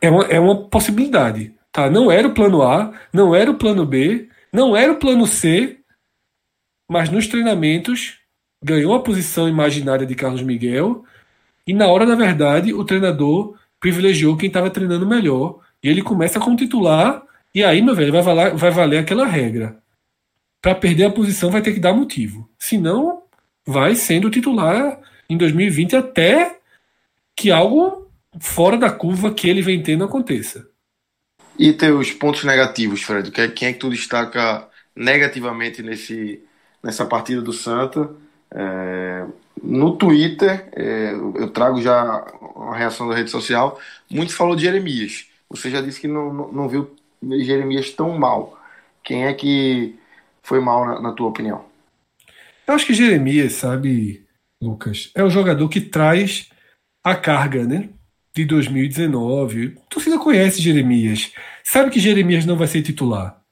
S2: é uma, é uma possibilidade. Tá? Não era o plano A, não era o plano B, não era o plano C, mas nos treinamentos ganhou a posição imaginária de Carlos Miguel e na hora da verdade o treinador privilegiou quem estava treinando melhor e ele começa como titular e aí meu velho vai valer, vai valer aquela regra para perder a posição vai ter que dar motivo senão vai sendo titular em 2020 até que algo fora da curva que ele vem tendo aconteça.
S1: E teus pontos negativos, Fred? Quem é que tu destaca negativamente nesse, nessa partida do Santa? É, no Twitter, é, eu trago já uma reação da rede social, muito falou de Jeremias. Você já disse que não, não, não viu Jeremias tão mal. Quem é que foi mal, na, na tua opinião?
S2: Eu acho que Jeremias, sabe, Lucas, é o jogador que traz a carga, né? De 2019. A torcida conhece Jeremias. Sabe que Jeremias não vai ser titular.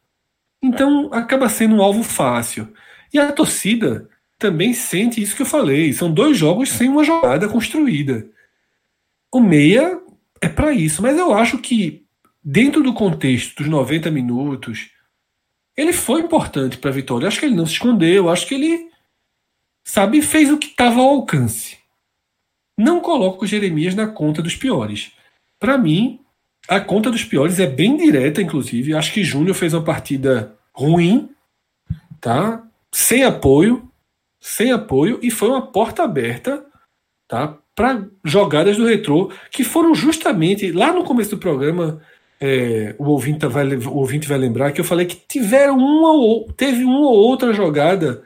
S2: Então acaba sendo um alvo fácil. E a torcida também sente isso que eu falei. São dois jogos sem uma jogada construída. O meia é para isso, mas eu acho que dentro do contexto dos 90 minutos, ele foi importante para a vitória. Eu acho que ele não se escondeu, eu acho que ele sabe, fez o que estava ao alcance. Não coloco Jeremias na conta dos piores. Para mim, a conta dos piores é bem direta, inclusive. Acho que Júnior fez uma partida ruim, tá? Sem apoio, sem apoio e foi uma porta aberta, tá? Para jogadas do retrô que foram justamente lá no começo do programa. É, o, ouvinte vai, o ouvinte vai lembrar que eu falei que tiveram uma ou teve uma ou outra jogada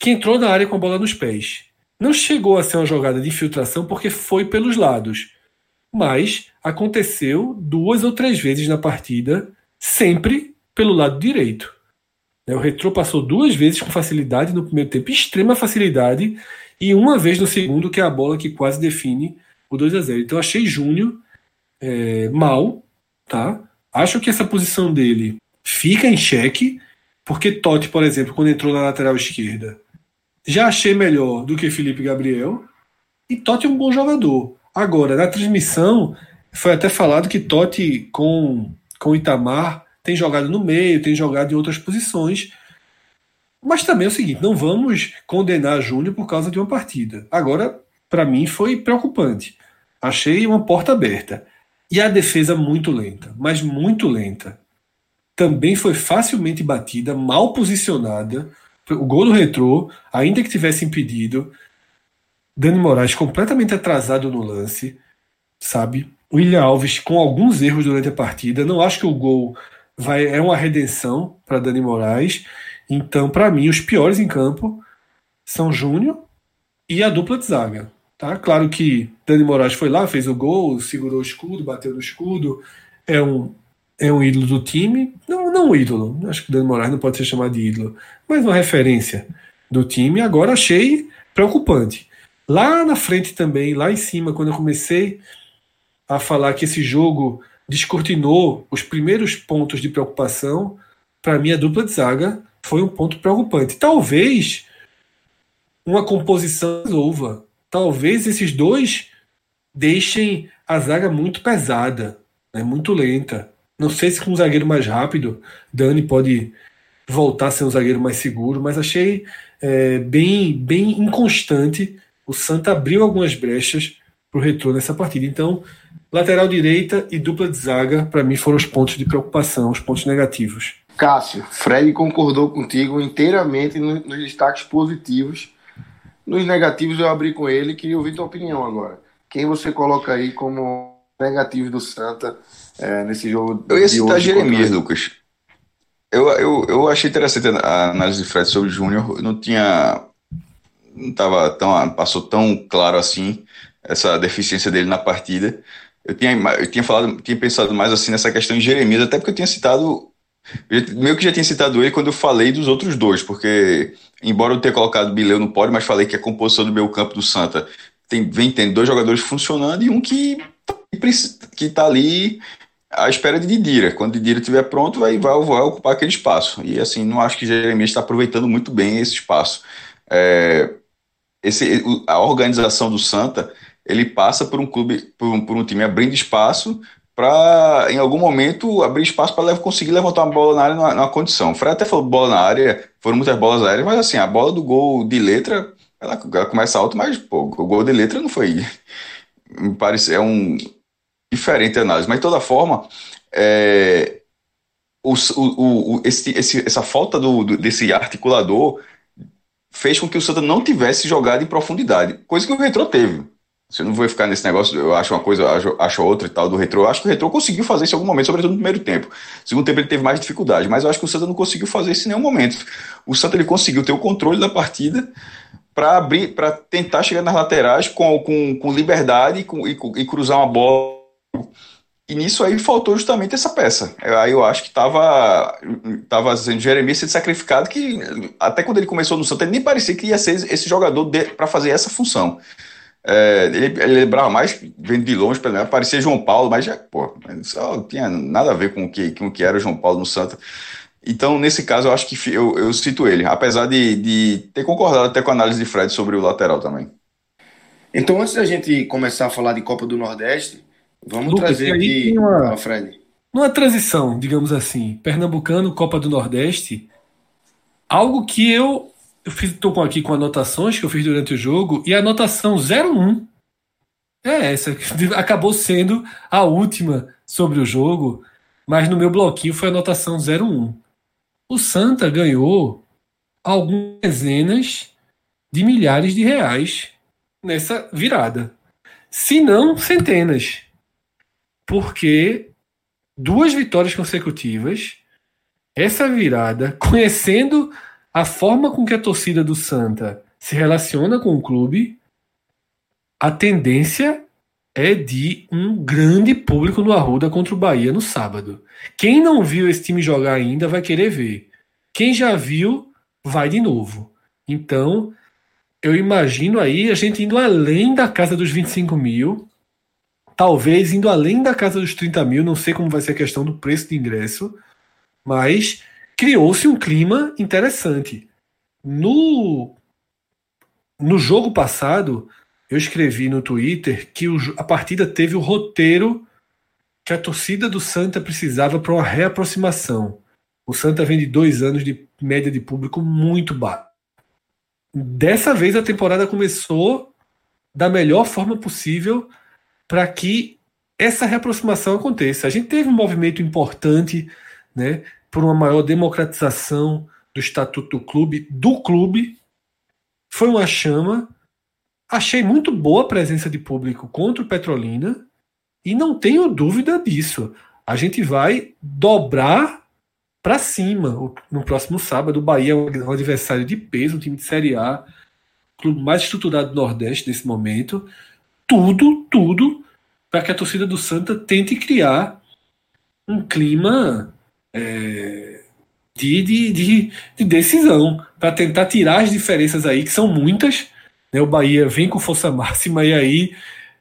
S2: que entrou na área com a bola nos pés. Não chegou a ser uma jogada de infiltração porque foi pelos lados, mas aconteceu duas ou três vezes na partida, sempre pelo lado direito. O Retrô passou duas vezes com facilidade no primeiro tempo, extrema facilidade, e uma vez no segundo, que é a bola que quase define o 2 a 0 Então achei Júnior é, mal, tá? Acho que essa posição dele fica em xeque, porque Totti, por exemplo, quando entrou na lateral esquerda, já achei melhor do que Felipe Gabriel. E Totti é um bom jogador. Agora, na transmissão, foi até falado que Totti com, com Itamar tem jogado no meio, tem jogado em outras posições. Mas também é o seguinte: não vamos condenar Júnior por causa de uma partida. Agora, para mim, foi preocupante. Achei uma porta aberta. E a defesa muito lenta, mas muito lenta. Também foi facilmente batida, mal posicionada. O gol do retrô, ainda que tivesse impedido, Dani Moraes completamente atrasado no lance, sabe? William Alves com alguns erros durante a partida. Não acho que o gol vai é uma redenção para Dani Moraes. Então, para mim, os piores em campo são Júnior e a dupla de zaga. Tá? Claro que Dani Moraes foi lá, fez o gol, segurou o escudo, bateu no escudo, é um, é um ídolo do time. Não, não ídolo, acho que Dani Moraes não pode ser chamado de ídolo, mas uma referência do time. Agora achei preocupante. Lá na frente também, lá em cima, quando eu comecei a falar que esse jogo descortinou os primeiros pontos de preocupação, para mim a dupla de zaga foi um ponto preocupante. Talvez uma composição resolva. Talvez esses dois deixem a zaga muito pesada, né, muito lenta. Não sei se com um zagueiro mais rápido, Dani pode voltar a ser um zagueiro mais seguro, mas achei é, bem, bem inconstante. O Santa abriu algumas brechas para o retorno nessa partida. Então, lateral direita e dupla de zaga, para mim, foram os pontos de preocupação, os pontos negativos.
S1: Cássio, Fred concordou contigo inteiramente nos destaques positivos. Nos negativos eu abri com ele, queria ouvir tua opinião agora. Quem você coloca aí como negativo do Santa é, nesse jogo?
S3: Eu ia citar Jeremias, contra... Lucas. Eu, eu, eu achei interessante a análise de Fred sobre o Júnior. Não tinha. Não tava tão. Passou tão claro assim essa deficiência dele na partida. Eu tinha, eu tinha falado, tinha pensado mais assim nessa questão de Jeremias, até porque eu tinha citado eu meio que já tinha citado ele quando eu falei dos outros dois, porque, embora eu tenha colocado Bileu no pódio, mas falei que a composição do meu campo do Santa tem, vem tendo dois jogadores funcionando e um que que está ali à espera de Didira. Quando Didira estiver pronto, vai, vai, vai, ocupar aquele espaço. E assim, não acho que Jeremias está aproveitando muito bem esse espaço. É, esse, a organização do Santa ele passa por um clube, por um, por um time abrindo espaço para, em algum momento, abrir espaço para conseguir levantar uma bola na área numa, numa, condição. O Fred até falou bola na área, foram muitas bolas aéreas, mas assim, a bola do gol de letra, ela, ela começa alto, mas pô, o gol de letra não foi. Me parece, é um diferente análise, mas de toda forma, é, o, o, o, esse, esse, essa falta do, do, desse articulador fez com que o Santa não tivesse jogado em profundidade, coisa que o Retro teve. Você não vai ficar nesse negócio, eu acho uma coisa, acho, acho outra e tal do retrô. Eu acho que o retrô conseguiu fazer isso em algum momento, sobretudo no primeiro tempo. No segundo tempo ele teve mais dificuldade, mas eu acho que o Santa não conseguiu fazer isso em nenhum momento. O Santa ele conseguiu ter o controle da partida para abrir, para tentar chegar nas laterais com, com, com liberdade e, com, e, e, cruzar uma bola. E nisso aí faltou justamente essa peça. Aí eu acho que estava tava sendo Jeremias sendo sacrificado, que até quando ele começou no Santa, ele nem parecia que ia ser esse jogador para fazer essa função. É, ele, ele, lembrava mais, vendo de longe, para parecia João Paulo, mas já, pô, só não tinha nada a ver com o que, com o que era João Paulo no Santa. Então, nesse caso, eu acho que eu, eu cito ele, apesar de, de ter concordado até com a análise de Fred sobre o lateral também.
S1: Então, antes da gente começar a falar de Copa do Nordeste, vamos Lucas, trazer aqui,
S2: uma. Numa transição, digamos assim, Pernambucano, Copa do Nordeste, algo que eu eu fiz, tô aqui com anotações que eu fiz durante o jogo e a anotação 01 é essa, que acabou sendo a última sobre o jogo, mas no meu bloquinho foi a anotação 01. O Santa ganhou algumas dezenas de milhares de reais nessa virada. Se não, centenas. Porque duas vitórias consecutivas, essa virada, conhecendo a forma com que a torcida do Santa se relaciona com o clube, a tendência é de um grande público no Arruda contra o Bahia no sábado. Quem não viu esse time jogar ainda vai querer ver. Quem já viu, vai de novo. Então, eu imagino aí a gente indo além da casa dos 25 mil, talvez indo além da casa dos 30 mil, não sei como vai ser a questão do preço de ingresso, mas criou-se um clima interessante. No, no jogo passado, eu escrevi no Twitter que o, a partida teve o roteiro que a torcida do Santa precisava para uma reaproximação. O Santa vem de dois anos de média de público muito baixo. Dessa vez a temporada começou da melhor forma possível para que essa reaproximação aconteça. A gente teve um movimento importante né, por uma maior democratização do estatuto do clube, do clube. Foi uma chama. Achei muito boa a presença de público contra o Petrolina e não tenho dúvida disso. A gente vai dobrar para cima no próximo sábado. O Bahia é um adversário de peso, um time de Série A, clube mais estruturado do Nordeste nesse momento. Tudo, tudo para que a torcida do Santa tente criar um clima é, de, de, de, de, decisão, para tentar tirar as diferenças aí, que são muitas. Né? O Bahia vem com força máxima e aí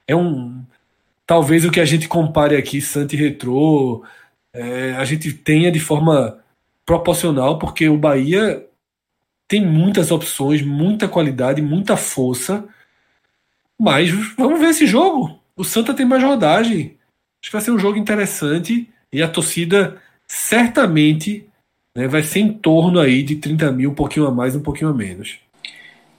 S2: é um. Talvez o que a gente compare aqui, Santa e Retrô, é, a gente tenha de forma proporcional, porque o Bahia tem muitas opções, muita qualidade, muita força. Mas vamos ver esse jogo. O Santa tem mais rodagem. Acho que vai ser um jogo interessante e a torcida certamente né, vai ser em torno aí de 30 mil, um pouquinho a mais, um pouquinho a menos.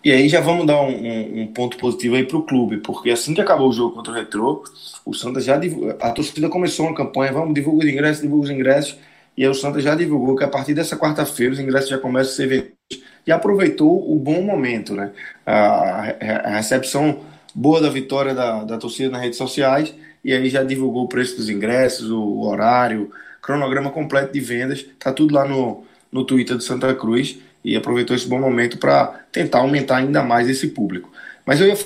S1: E aí já vamos dar um, um, um ponto positivo aí para o clube, porque assim que acabou o jogo contra o Retrô, o Santa já a torcida começou uma campanha, vamos divulgar os ingressos, divulgar os ingressos, e aí o Santa já divulgou que a partir dessa quarta-feira os ingressos já começam a ser vendidos e aproveitou o bom momento, né? A, a recepção boa da vitória da, da torcida nas redes sociais e aí já divulgou o preço dos ingressos, o, o horário, cronograma completo de vendas, tá tudo lá no, no Twitter do Santa Cruz e aproveitou esse bom momento para tentar aumentar ainda mais esse público. Mas eu ia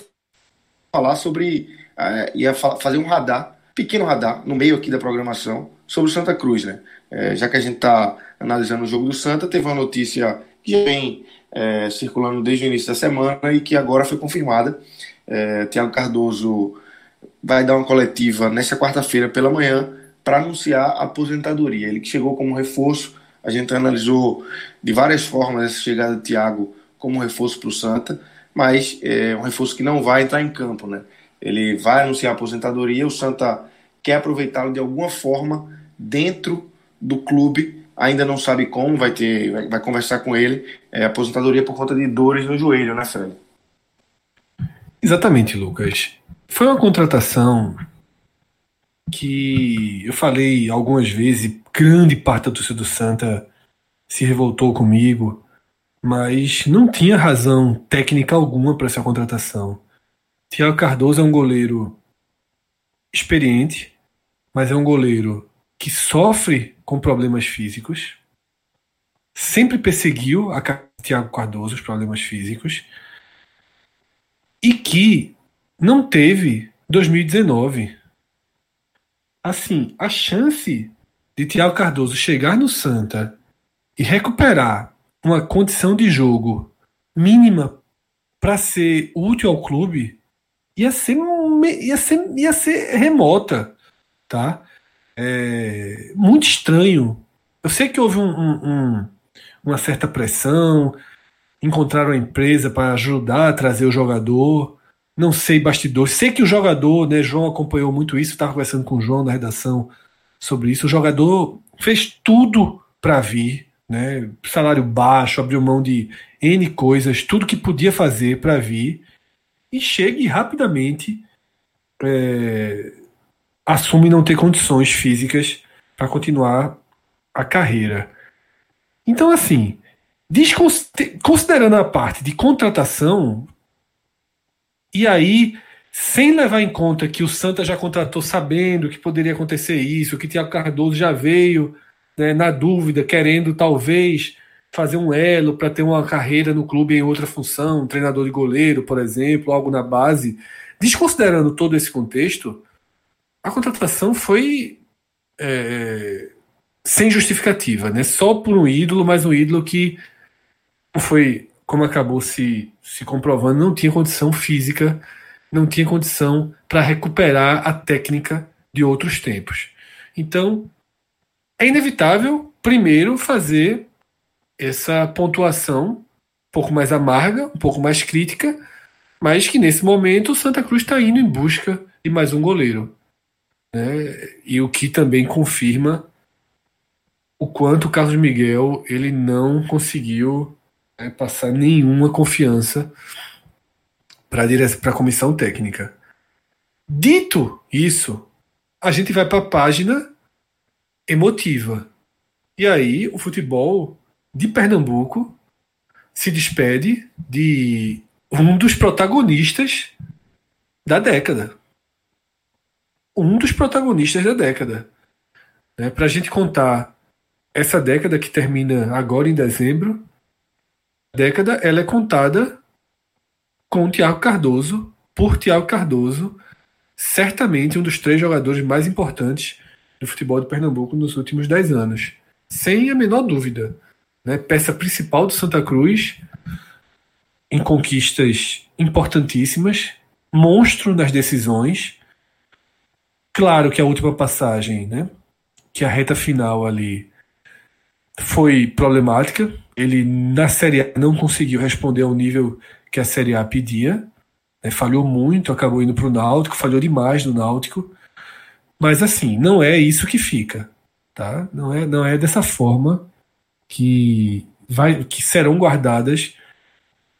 S1: falar sobre, uh, ia fazer um radar, pequeno radar, no meio aqui da programação, sobre o Santa Cruz, né? É, já que a gente está analisando o jogo do Santa, teve uma notícia que vem é, circulando desde o início da semana e que agora foi confirmada. É, Tiago Cardoso vai dar uma coletiva nesta quarta-feira pela manhã para anunciar a aposentadoria. Ele que chegou como reforço, a gente analisou de várias formas essa chegada de Thiago como reforço para o Santa, mas é um reforço que não vai entrar em campo, né? Ele vai anunciar a aposentadoria, o Santa quer aproveitá-lo de alguma forma dentro do clube, ainda não sabe como, vai ter, vai, vai conversar com ele, é, aposentadoria por conta de dores no joelho, né, Fred?
S2: Exatamente, Lucas. Foi uma contratação que eu falei algumas vezes, grande parte da torcida do Santa se revoltou comigo, mas não tinha razão técnica alguma para essa contratação. Thiago Cardoso é um goleiro experiente, mas é um goleiro que sofre com problemas físicos, sempre perseguiu a Thiago Cardoso os problemas físicos e que não teve 2019 assim, a chance de Thiago Cardoso chegar no Santa e recuperar uma condição de jogo mínima para ser útil ao clube ia ser, ia ser, ia ser remota, tá? É, muito estranho. Eu sei que houve um, um, uma certa pressão, encontraram a empresa para ajudar a trazer o jogador, não sei bastidores. Sei que o jogador, né, João acompanhou muito isso, estava conversando com o João na redação sobre isso. O jogador fez tudo para vir, né? Salário baixo, abriu mão de N coisas, tudo que podia fazer para vir e chegue rapidamente é, assume não ter condições físicas para continuar a carreira. Então, assim, considerando a parte de contratação, e aí, sem levar em conta que o Santa já contratou sabendo que poderia acontecer isso, que Tiago Cardoso já veio né, na dúvida, querendo talvez fazer um elo para ter uma carreira no clube em outra função, um treinador de goleiro, por exemplo, algo na base. Desconsiderando todo esse contexto, a contratação foi é, sem justificativa, né? Só por um ídolo, mas um ídolo que foi como acabou se, se comprovando, não tinha condição física, não tinha condição para recuperar a técnica de outros tempos. Então, é inevitável, primeiro, fazer essa pontuação um pouco mais amarga, um pouco mais crítica, mas que nesse momento o Santa Cruz está indo em busca de mais um goleiro. né? e o que também confirma o quanto o Carlos Miguel ele não conseguiu né, passar nenhuma confiança para a comissão técnica. Dito isso, a gente vai para a página emotiva. E aí o futebol de Pernambuco se despede de um dos protagonistas da década. Um dos protagonistas da década. Né? Para a gente contar essa década que termina agora em dezembro, década ela é contada com o Tiago Cardoso, por Tiago Cardoso, certamente um dos três jogadores mais importantes do futebol de Pernambuco nos últimos dez anos. Sem a menor dúvida. Né? Peça principal do Santa Cruz, em conquistas importantíssimas, monstro nas decisões. Claro que a última passagem, né? que a reta final ali foi problemática. Ele na Série A não conseguiu responder ao nível que a Série A pedia. Né? Falhou muito, acabou indo para o Náutico, falhou demais no Náutico. Mas assim, não é isso que fica, tá? Não é, não é dessa forma que vai, que serão guardadas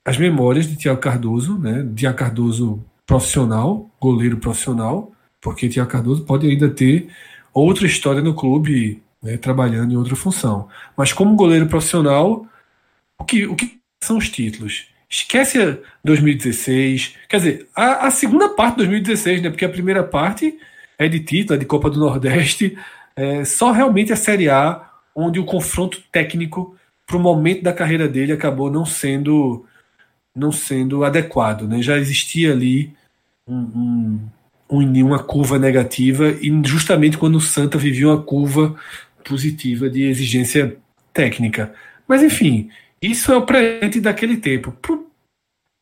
S2: as memórias de Tiago Cardoso, né? Tiago Cardoso profissional, goleiro profissional, porque Tiago Cardoso pode ainda ter outra história no clube, né, trabalhando em outra função. Mas como goleiro profissional, o que, o que são os títulos? Esquece 2016, quer dizer, a, a segunda parte de 2016, né? Porque a primeira parte é de título, é de Copa do Nordeste, é só realmente a Série A, onde o confronto técnico para o momento da carreira dele acabou não sendo não sendo adequado, né? Já existia ali um, um, uma curva negativa e justamente quando o Santa vivia uma curva positiva de exigência técnica. Mas enfim, isso é o presente daquele tempo.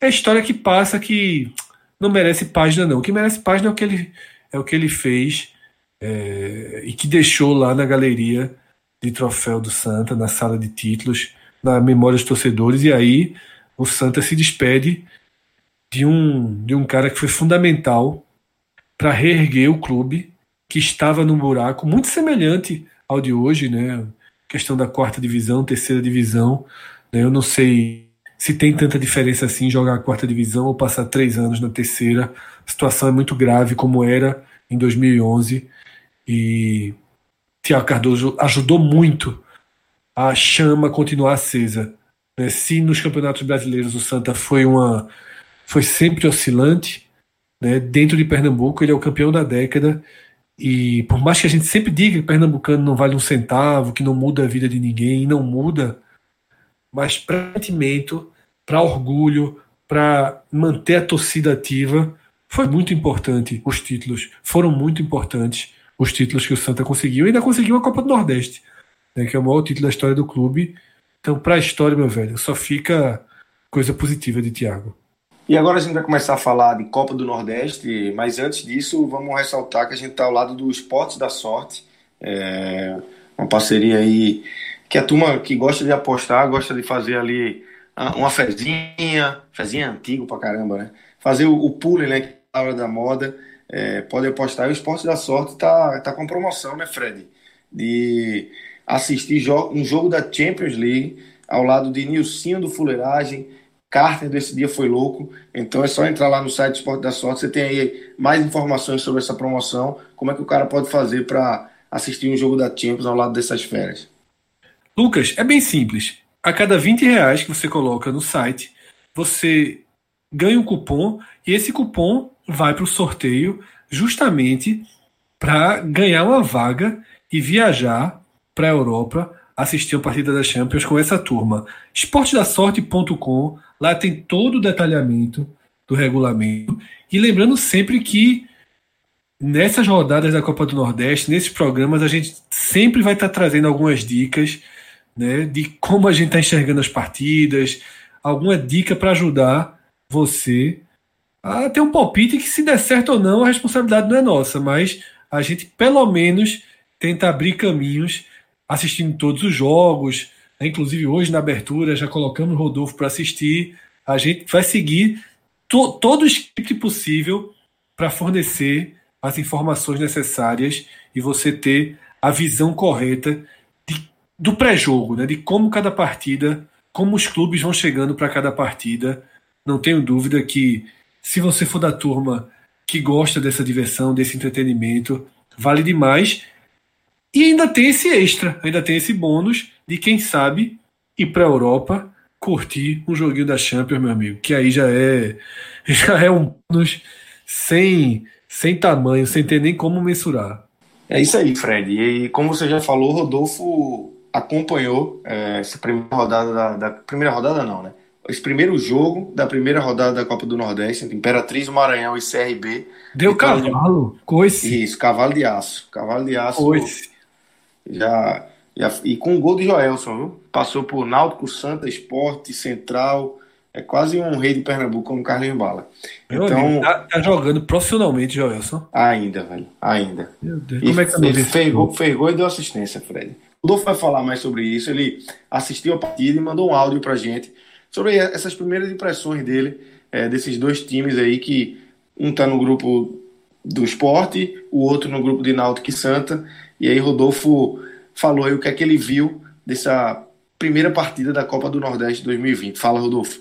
S2: É a história que passa que não merece página não. O que merece página é o que ele é o que ele fez é, e que deixou lá na galeria de troféu do Santa, na sala de títulos, na memória dos torcedores, e aí o Santa se despede de um, de um cara que foi fundamental para reerguer o clube, que estava num buraco muito semelhante ao de hoje, né? Questão da quarta divisão, terceira divisão. Né? Eu não sei se tem tanta diferença assim jogar a quarta divisão ou passar três anos na terceira. A situação é muito grave, como era em 2011. E Tiago Cardoso ajudou muito a chama continuar acesa. Né? Se nos campeonatos brasileiros o Santa foi uma foi sempre oscilante, né? dentro de Pernambuco ele é o campeão da década e por mais que a gente sempre diga que pernambucano não vale um centavo, que não muda a vida de ninguém, não muda, mas para sentimento, para orgulho, para manter a torcida ativa, foi muito importante os títulos, foram muito importantes os títulos que o Santa conseguiu e ainda conseguiu a Copa do Nordeste, né, que é o maior título da história do clube. Então, para a história, meu velho, só fica coisa positiva de Thiago.
S1: E agora a gente vai começar a falar de Copa do Nordeste, mas antes disso, vamos ressaltar que a gente está ao lado do Esportes da Sorte, é uma parceria aí que a turma que gosta de apostar, gosta de fazer ali ah, uma fezinha, fezinha antigo pra caramba, né? Fazer o, o pule, né? É a hora da moda, é, pode apostar. O Esporte da Sorte tá, tá com promoção, né, Fred? De assistir jo um jogo da Champions League ao lado de Nilcinho do Fuleiragem, Carter desse dia foi louco. Então é só entrar lá no site Esporte da Sorte, você tem aí mais informações sobre essa promoção, como é que o cara pode fazer para assistir um jogo da Champions ao lado dessas férias.
S2: Lucas, é bem simples. A cada 20 reais que você coloca no site, você ganha um cupom e esse cupom vai para o sorteio justamente para ganhar uma vaga e viajar para a Europa assistir a partida da Champions com essa turma. Esportedasorte.com, lá tem todo o detalhamento do regulamento. E lembrando sempre que nessas rodadas da Copa do Nordeste, nesses programas, a gente sempre vai estar tá trazendo algumas dicas né, de como a gente está enxergando as partidas, alguma dica para ajudar você a ter um palpite que, se der certo ou não, a responsabilidade não é nossa, mas a gente pelo menos tenta abrir caminhos assistindo todos os jogos. Inclusive, hoje na abertura já colocamos o Rodolfo para assistir. A gente vai seguir to todo o script possível para fornecer as informações necessárias e você ter a visão correta de, do pré-jogo, né? de como cada partida, como os clubes vão chegando para cada partida. Não tenho dúvida que se você for da turma que gosta dessa diversão, desse entretenimento, vale demais. E ainda tem esse extra, ainda tem esse bônus de quem sabe ir para a Europa curtir um joguinho da Champions, meu amigo, que aí já é já é um bônus sem sem tamanho, sem ter nem como mensurar.
S1: É isso aí, Fred. E como você já falou, Rodolfo acompanhou é, essa primeira rodada da, da, primeira rodada não, né? Esse primeiro jogo da primeira rodada da Copa do Nordeste, entre Imperatriz, Maranhão e CRB.
S2: Deu cavalo, coice.
S1: Isso, cavalo de aço. Cavalo de aço. Coice. Já, já, e com o gol de Joelson, viu? Passou por Náutico, Santa, Esporte, Central. É quase um rei de Pernambuco como Carlinhos Bala.
S2: Meu então, amigo, tá, tá, jogando profissionalmente, Joelson?
S1: Ainda, velho. Ainda. Meu Deus. E Como é que ele ferrou, ferrou e deu assistência, Fred. O Rodolfo vai falar mais sobre isso. Ele assistiu a partida e mandou um áudio pra gente sobre essas primeiras impressões dele, é, desses dois times aí que um tá no grupo do esporte, o outro no grupo de Náutico e Santa. E aí Rodolfo falou aí o que é que ele viu dessa primeira partida da Copa do Nordeste 2020. Fala, Rodolfo.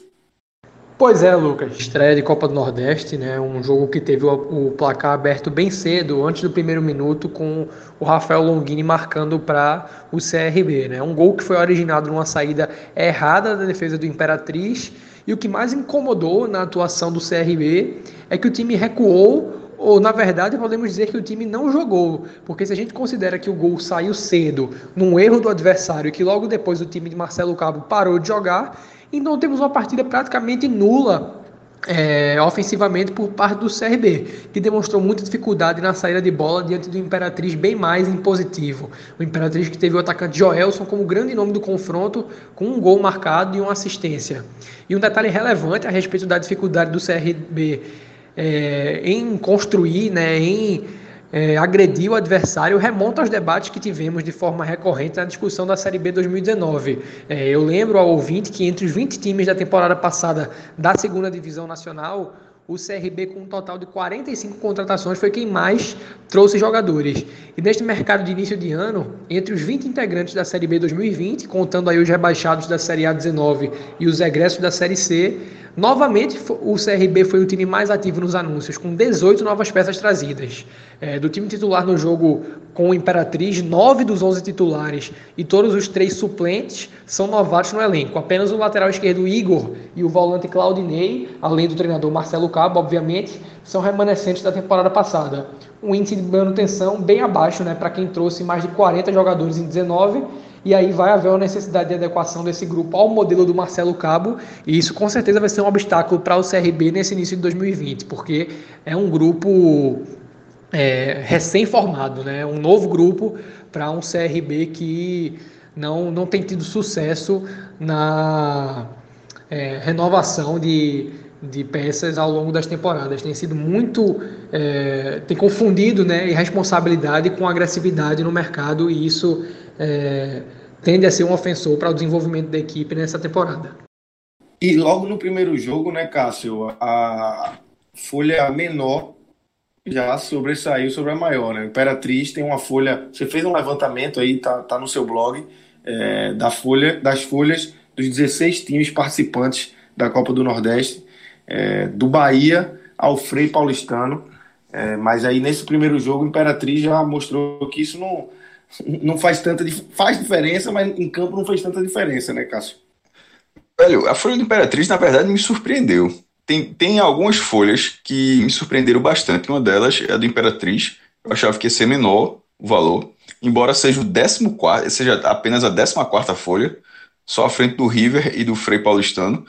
S4: Pois é, Lucas. Estreia de Copa do Nordeste, né? Um jogo que teve o, o placar aberto bem cedo, antes do primeiro minuto, com o Rafael Longini marcando para o CRB, né? Um gol que foi originado numa saída errada da defesa do Imperatriz. E o que mais incomodou na atuação do CRB é que o time recuou ou na verdade podemos dizer que o time não jogou, porque se a gente considera que o gol saiu cedo, num erro do adversário, e que logo depois o time de Marcelo Cabo parou de jogar, então temos uma partida praticamente nula é, ofensivamente por parte do CRB, que demonstrou muita dificuldade na saída de bola diante do Imperatriz bem mais impositivo. O Imperatriz que teve o atacante Joelson como grande nome do confronto, com um gol marcado e uma assistência. E um detalhe relevante a respeito da dificuldade do CRB é, em construir, né, em é, agredir o adversário, remonta aos debates que tivemos de forma recorrente na discussão da Série B 2019. É, eu lembro ao ouvinte que entre os 20 times da temporada passada da segunda divisão nacional, o CRB, com um total de 45 contratações, foi quem mais trouxe jogadores. E neste mercado de início de ano, entre os 20 integrantes da Série B 2020, contando aí os rebaixados da Série A 19 e os egressos da Série C, Novamente, o CRB foi o time mais ativo nos anúncios, com 18 novas peças trazidas. É, do time titular no jogo com o Imperatriz, nove dos 11 titulares e todos os três suplentes são novatos no elenco. Apenas o lateral esquerdo Igor e o volante Claudinei, além do treinador Marcelo Cabo, obviamente, são remanescentes da temporada passada. Um índice de manutenção bem abaixo, né, para quem trouxe mais de 40 jogadores em 19 e aí vai haver uma necessidade de adequação desse grupo ao modelo do Marcelo Cabo, e isso com certeza vai ser um obstáculo para o CRB nesse início de 2020, porque é um grupo é, recém-formado, né? um novo grupo para um CRB que não, não tem tido sucesso na é, renovação de, de peças ao longo das temporadas. Tem sido muito. É, tem confundido né, irresponsabilidade com agressividade no mercado e isso é, tende a ser um ofensor para o desenvolvimento da equipe nessa temporada.
S1: E logo no primeiro jogo, né, Cássio, a folha menor já sobressaiu sobre a maior, né? Imperatriz tem uma folha. Você fez um levantamento aí, tá, tá no seu blog, é, da folha, das folhas dos 16 times participantes da Copa do Nordeste, é, do Bahia ao Frei Paulistano. É, mas aí nesse primeiro jogo, Imperatriz já mostrou que isso não, não faz tanta faz diferença, mas em campo não fez tanta diferença, né, Cássio?
S3: Velho, a folha do Imperatriz, na verdade, me surpreendeu. Tem, tem algumas folhas que me surpreenderam bastante. Uma delas é a do Imperatriz. Eu achava que ia ser menor o valor, embora seja o 14, seja apenas a 14 folha, só à frente do River e do Frei Paulistano,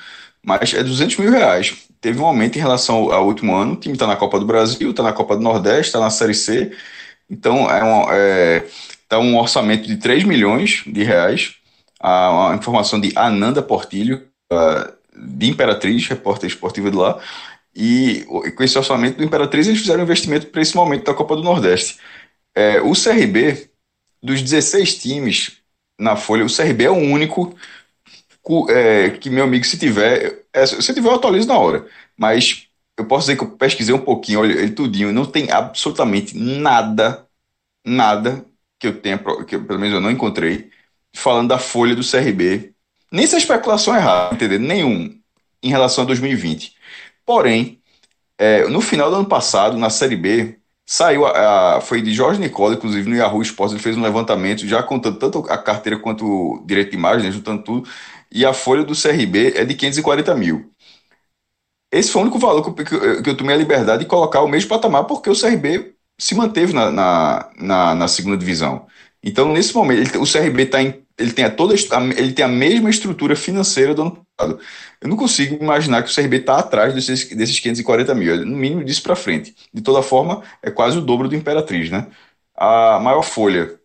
S3: mas é 200 mil reais. Teve um aumento em relação ao último ano. O time está na Copa do Brasil, está na Copa do Nordeste, está na Série C. Então é, uma, é, Está um orçamento de 3 milhões de reais. A, a informação de Ananda Portilho, de Imperatriz, repórter esportiva de lá. E com esse orçamento do Imperatriz, eles fizeram um investimento para esse momento da Copa do Nordeste. É, o CRB, dos 16 times na Folha, o CRB é o único é, que, meu amigo, se tiver. É, se tiver, eu atualizo na hora. Mas eu posso dizer que eu pesquisei um pouquinho, olha, ele tudinho, não tem absolutamente nada, nada que eu tenha, que pelo menos eu não encontrei, falando da folha do CRB. Nem se a especulação errada, entendeu? Nenhum em relação a 2020. Porém, é, no final do ano passado, na Série B, saiu, a, a, foi de Jorge Nicola, inclusive no Yahoo Sports, ele fez um levantamento, já contando tanto a carteira quanto o direito de imagem, né, juntando tudo, e a folha do CRB é de 540 mil. Esse foi o único valor que eu, que eu tomei a liberdade de colocar o mesmo patamar, porque o CRB se manteve na, na, na, na segunda divisão. Então, nesse momento, ele, o CRB tá em, ele, tem a toda, ele tem a mesma estrutura financeira do ano passado. Eu não consigo imaginar que o CRB está atrás desses, desses 540 mil, no mínimo disso para frente. De toda forma, é quase o dobro do Imperatriz. Né? A maior folha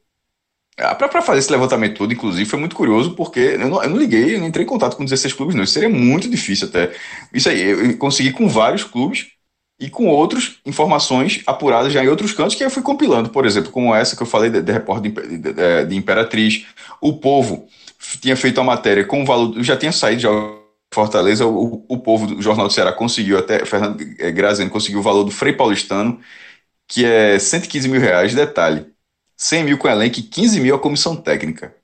S3: ah, Para fazer esse levantamento todo, inclusive, foi muito curioso, porque eu não, eu não, liguei, eu não entrei em contato com 16 clubes, não. Isso seria muito difícil até. Isso aí, eu consegui com vários clubes e com outras informações apuradas já em outros cantos que eu fui compilando, por exemplo, como essa que eu falei de, de repórter de, de, de, Imperatriz. O Povo tinha feito a matéria com o valor, já tinha saído já Fortaleza, o, o Povo do Jornal do Ceará conseguiu, até Fernando é, Graziano conseguiu o valor do Frei Paulistano, que é 115 mil reais, detalhe 100 mil com elenco e 15 mil a comissão técnica.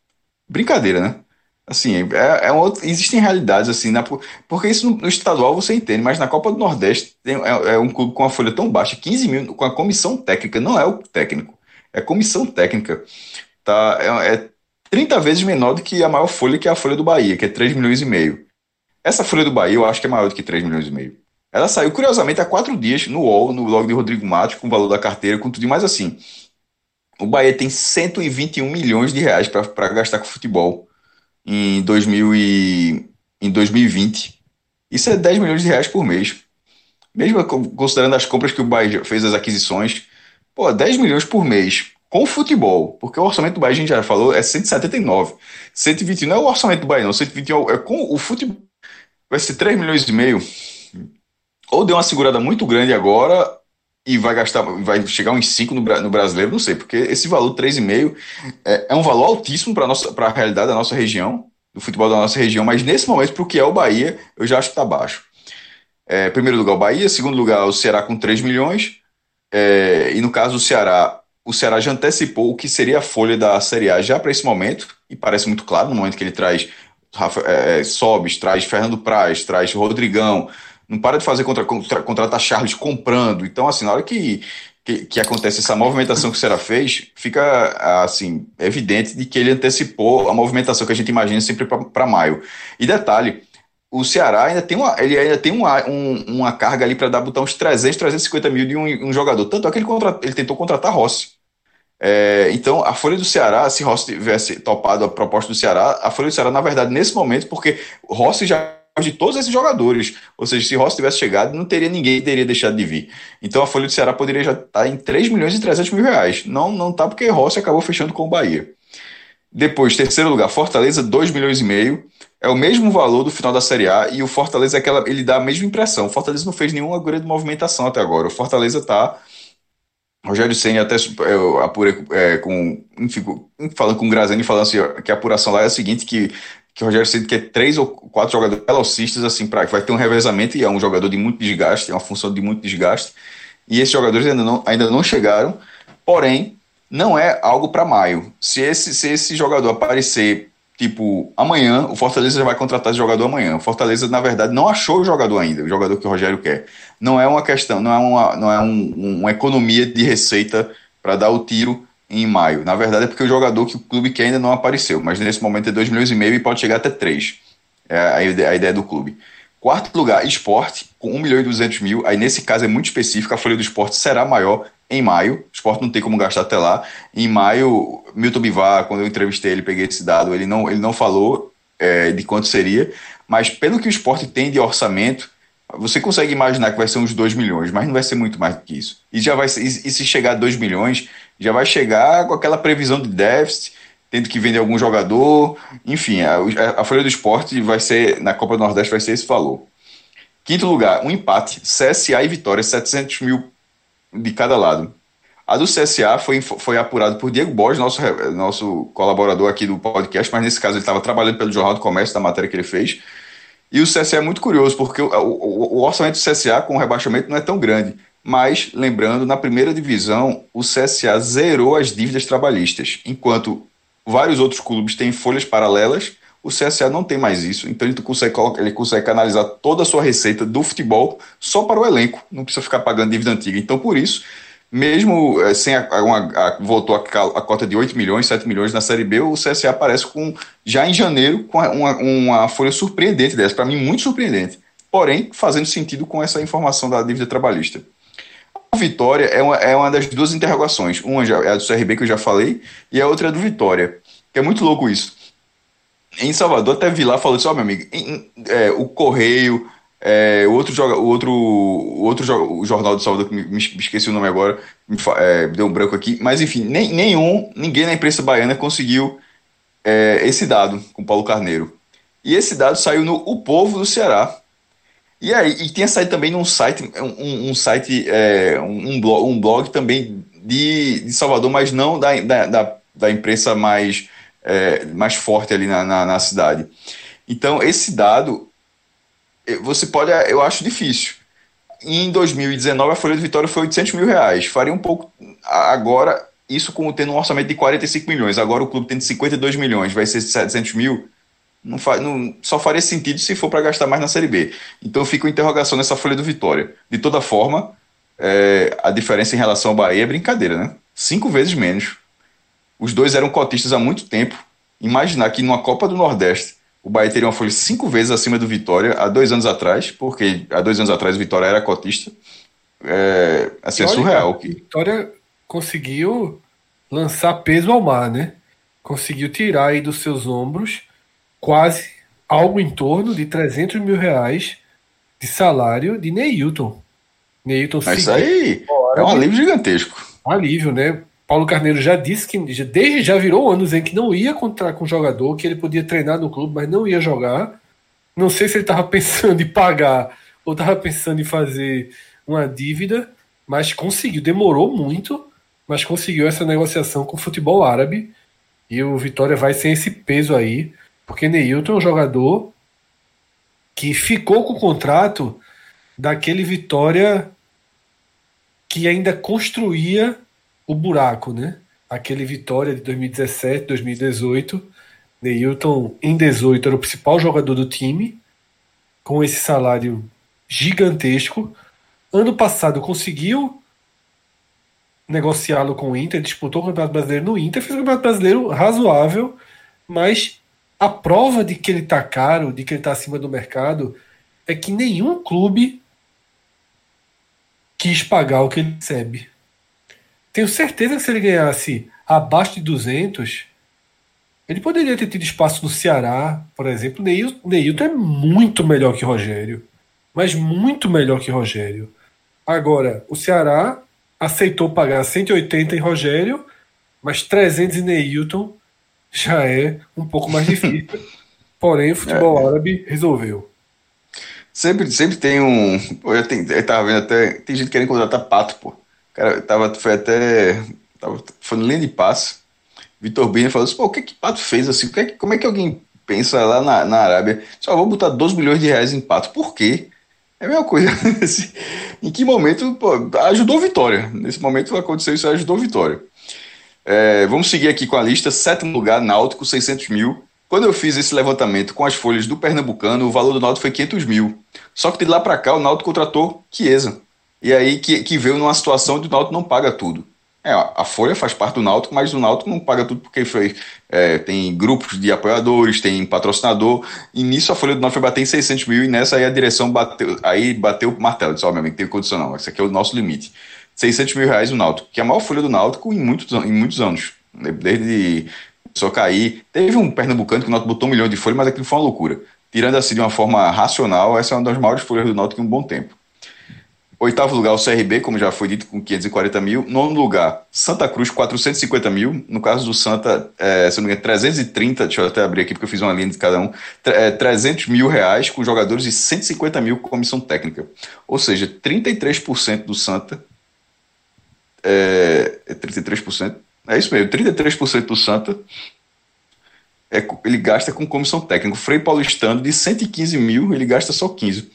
S3: Brincadeira, né? Assim, é, é um outro, existem realidades assim, né? porque isso no, no, estadual você entende, mas na Copa do Nordeste tem, é, é, um clube com uma folha tão baixa, 15 mil com a comissão técnica, não é o técnico, é comissão técnica. Tá, é, é 30 vezes menor do que a maior folha, que é a folha do Bahia, que é 3 milhões e meio. Essa folha do Bahia eu acho que é maior do que 3 milhões e meio. Ela saiu, curiosamente, há quatro dias no UOL, no blog de Rodrigo Matos, com o valor da carteira, com tudo mais assim. O Bahia tem 121 milhões de reais para gastar com futebol em, 2000 e, em 2020. Isso é 10 milhões de reais por mês. Mesmo considerando as compras que o Bahia fez, as aquisições, pô, 10 milhões por mês com futebol, porque o orçamento do Bahia, a gente já falou, é 179. 121 não é o orçamento do Bahia, não. 121 é com o futebol. Vai ser 3 milhões e meio. Ou deu uma segurada muito grande agora, e vai gastar, vai chegar uns 5 no, no brasileiro, não sei, porque esse valor 3,5 é, é um valor altíssimo para a realidade da nossa região, do futebol da nossa região, mas nesse momento, para o que é o Bahia, eu já acho que está baixo. É, primeiro lugar o Bahia, segundo lugar o Ceará com 3 milhões, é, e no caso do Ceará, o Ceará já antecipou o que seria a folha da Série A já para esse momento, e parece muito claro no momento que ele traz Rafa, é, é Sobes, traz Fernando Praz, traz Rodrigão, não para de fazer contra, contra, contratar Charles comprando. Então, assim, na hora que, que, que, acontece essa movimentação que o Ceará fez, fica assim evidente de que ele antecipou a movimentação que a gente imagina sempre para maio. E detalhe, o Ceará ainda tem uma, ele ainda tem uma, um, uma carga ali para dar botar uns 300, 350 mil de um, um jogador. Tanto é que ele, contra, ele tentou contratar Rossi. É, então, a Folha do Ceará, se Rossi tivesse topado a proposta do Ceará, a Folha do Ceará, na verdade, nesse momento, porque Rossi já de todos esses jogadores. Ou seja, se Rossi tivesse chegado, não teria ninguém que teria deixado de vir. Então a folha do Ceará poderia já estar tá em 3 milhões e 300 mil reais. Não, não tá porque Rossi acabou fechando com o Bahia. Depois, terceiro lugar, Fortaleza, 2 milhões e meio. É o mesmo valor do final da Série A e o Fortaleza é aquela, ele dá a mesma impressão. O Fortaleza não fez nenhuma grande movimentação até agora. O Fortaleza está Rogério Senna até eu apurei é, com, enfim, falando com o Grazani, falando assim, que a apuração lá é a seguinte, que que o Rogério Ceni quer três ou quatro jogadores velocistas, assim, para vai ter um revezamento e é um jogador de muito desgaste, é uma função de muito desgaste. E esses jogadores ainda não, ainda não chegaram, porém, não é algo para maio. Se esse, se esse jogador aparecer, tipo, amanhã, o Fortaleza já vai contratar esse jogador amanhã. O Fortaleza, na verdade, não achou o jogador ainda, o jogador que o Rogério quer. Não é uma questão, não é uma, não é um, uma economia de receita para dar o tiro em maio. Na verdade, é porque o jogador que o clube quer ainda não apareceu, mas nesse momento é 2 milhões e meio e pode chegar até 3. É a ideia, a ideia do clube. Quarto lugar, esporte, com 1 milhão e 200 mil. Aí, nesse caso, é muito específico. A folha do esporte será maior em maio. O esporte não tem como gastar até lá. Em maio, Milton Bivar, quando eu entrevistei ele, peguei esse dado, ele não, ele não falou é, de quanto seria, mas pelo que o esporte tem de orçamento, você consegue imaginar que vai ser uns 2 milhões, mas não vai ser muito mais do que isso. E já vai ser, e se chegar a 2 milhões, já vai chegar com aquela previsão de déficit, tendo que vender algum jogador, enfim, a, a folha do esporte vai ser, na Copa do Nordeste vai ser esse valor. Quinto lugar, um empate, CSA e Vitória, 700 mil de cada lado. A do CSA foi, foi apurado por Diego Borges, nosso, nosso colaborador aqui do podcast, mas nesse caso ele estava trabalhando pelo Jornal do Comércio, da matéria que ele fez, E o CSA é muito curioso, porque o, o, o orçamento do CSA com o rebaixamento não é tão grande. Mas, lembrando, na primeira divisão, o CSA zerou as dívidas trabalhistas, enquanto vários outros clubes têm folhas paralelas, o CSA não tem mais isso. Então ele consegue, ele consegue canalizar toda a sua receita do futebol só para o elenco, não precisa ficar pagando dívida antiga. Então, por isso, mesmo é, sem a, uma, a, voltou a, a, cota de 8 milhões, 7 milhões na Série B, o CSA aparece com, já em janeiro, com uma, uma folha surpreendente dessa, para mim muito surpreendente. Porém, fazendo sentido com essa informação da dívida trabalhista. Vitória é uma, é uma das duas interrogações. Uma é a do CRB, que eu já falei, e a outra é do Vitória. Que é muito louco isso. Em Salvador, até vi lá falou assim: ó, oh, meu amigo, em, é, o Correio, é, o outro, joga, o outro, o outro o jornal de Salvador, que me, me, esqueci o nome agora, me, é, deu um branco aqui, mas enfim, nem, nenhum, ninguém na imprensa baiana conseguiu é, esse dado com Paulo Carneiro. E esse dado saiu no O Povo do Ceará, e aí, e tinha saído também num site, um, um site, é, um, blog, um blog também de, de Salvador, mas não da, da, da, imprensa mais, é, mais forte ali na, na, na, cidade. Então, esse dado, você pode, eu acho difícil. Em 2019, a folha de vitória foi 800 mil reais. Faria um pouco. Agora, isso com tendo um orçamento de 45 milhões. Agora, o clube tendo 52 milhões, vai ser 700 mil não, fa, não só faria sentido se for para gastar mais na Série B. Então fica uma interrogação nessa folha do Vitória. De toda forma, é, a diferença em relação ao Bahia é brincadeira, né? Cinco vezes menos. Os dois eram cotistas há muito tempo. Imaginar que numa Copa do Nordeste o Bahia teria uma folha cinco vezes acima do Vitória há dois anos atrás, porque há dois anos atrás o Vitória era cotista. É, assim, é surreal.
S2: Que... Vitória conseguiu lançar peso ao mar, né? Conseguiu tirar aí dos seus ombros quase algo em torno de 300 mil reais de salário de Neilton.
S3: Neilton Mas isso aí é um alívio gigantesco.
S2: Alívio, né? Paulo Carneiro já disse que desde já virou anos em que não ia contar com o jogador, que ele podia treinar no clube, mas não ia jogar. Não sei se ele estava pensando em pagar ou estava pensando em fazer uma dívida, mas conseguiu. Demorou muito, mas conseguiu essa negociação com o futebol árabe. E o Vitória vai sem esse peso aí. Porque Neilton é um jogador que ficou com o contrato daquele Vitória que ainda construía o buraco, né? Aquele Vitória de 2017, 2018. Neilton, em 18, era o principal jogador do time, com esse salário gigantesco. Ano passado conseguiu negociá-lo com o Inter, disputou o Campeonato Brasileiro no Inter, fez um Campeonato Brasileiro razoável, mas a prova de que ele está caro, de que ele está acima do mercado, é que nenhum clube quis pagar o que ele recebe. Tenho certeza que se ele ganhasse abaixo de 200, ele poderia ter tido espaço no Ceará, por exemplo. Neil, Neilton é muito melhor que Rogério. Mas muito melhor que Rogério. Agora, o Ceará aceitou pagar 180 em Rogério, mas 300 em Neilton já é um pouco mais difícil. Porém, o futebol é. árabe resolveu.
S3: Sempre, sempre tem um. Pô, eu, tenho, eu tava vendo até. Tem gente querendo contratar pato, pô. Cara, tava, foi até. Tava, foi no linha de passe. Vitor Bini falou assim: pô, o que que pato fez assim? Que, como é que alguém pensa lá na, na Arábia? Só vou botar 2 milhões de reais em pato. Por quê? É a mesma coisa. em que momento pô, ajudou a vitória? Nesse momento aconteceu isso, ajudou a vitória. É, vamos seguir aqui com a lista. Sétimo lugar, Náutico, 600 mil. Quando eu fiz esse levantamento com as folhas do Pernambucano, o valor do Náutico foi 500 mil. Só que de lá para cá, o Náutico contratou Chiesa. E aí que, que veio numa situação onde o Náutico não paga tudo. É, a Folha faz parte do Náutico, mas o Náutico não paga tudo porque foi, é, tem grupos de apoiadores, tem patrocinador, e nisso a Folha do Náutico foi bater em 600 mil, e nessa aí a direção bateu, aí bateu o martelo, disse, ó, oh, meu amigo, tem condição esse aqui é o nosso limite. 600 mil reais o Náutico, que é a maior folha do Náutico em muitos, em muitos anos. Desde só cair. Teve um pernambucano que o Náutico botou um milhão de folha, mas aquilo foi uma loucura. Tirando assim de uma forma racional, essa é uma das maiores folhas do Náutico em um bom tempo. Oitavo lugar, o CRB, como já foi dito, com 540 mil. Nono lugar, Santa Cruz, 450 mil. No caso do Santa, é, se não me engano, 330, deixa eu até abrir aqui porque eu fiz uma linha de cada um. É, 300 mil reais com jogadores e 150 mil com comissão técnica. Ou seja, 33% do Santa é, é 33%. É isso mesmo, 33% do Santa é, ele gasta com comissão técnica. O Frei Paulistano, de 115 mil, ele gasta só 15.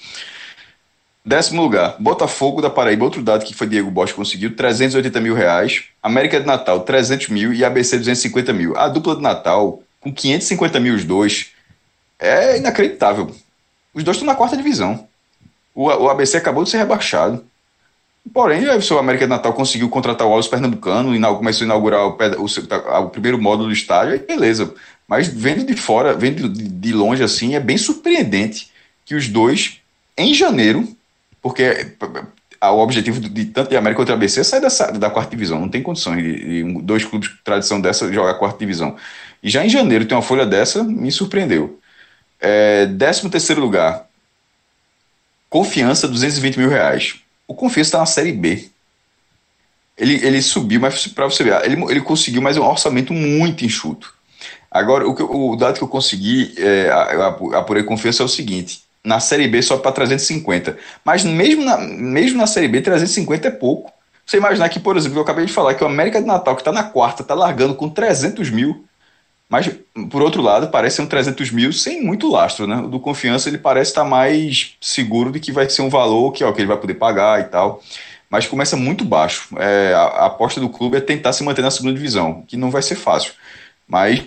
S3: Décimo lugar, Botafogo da Paraíba, outro dado que foi Diego Bosch conseguiu, 380 mil reais. América de Natal, 300 mil e ABC 250 mil. A dupla de Natal, com 550 mil os dois, é inacreditável. Os dois estão na quarta divisão. O, o ABC acabou de ser rebaixado. Porém, o seu América de Natal conseguiu contratar o Alves Pernambucano, e começou a inaugurar o, o, o, primeiro módulo do estádio, aí beleza. Mas vendo de fora, vendo de, longe assim, é bem surpreendente que os dois, em janeiro, porque o objetivo de tanto de América quanto de ABC é sair dessa, da quarta divisão. Não tem condições de, de, dois clubes de tradição dessa jogar a quarta divisão. E já em janeiro tem uma folha dessa, me surpreendeu. É, 13 terceiro lugar, Confiança, 220 mil reais. O Confiança está na Série B. Ele, ele subiu, mas para você ver, ele, ele conseguiu mais um orçamento muito enxuto. Agora, o, que, o dado que eu consegui, é, apurei confiança, é o seguinte: na Série B só para 350. Mas mesmo na, mesmo na Série B, 350 é pouco. Você imaginar que, por exemplo, eu acabei de falar que o América de Natal, que está na quarta, está largando com 300 mil. Mas, por outro lado, parece um 300 mil sem muito lastro, né? O do Confiança, ele parece estar tá mais seguro de que vai ser um valor que, ó, que ele vai poder pagar e tal. Mas começa muito baixo. É, a, a aposta do clube é tentar se manter na segunda divisão, que não vai ser fácil. Mas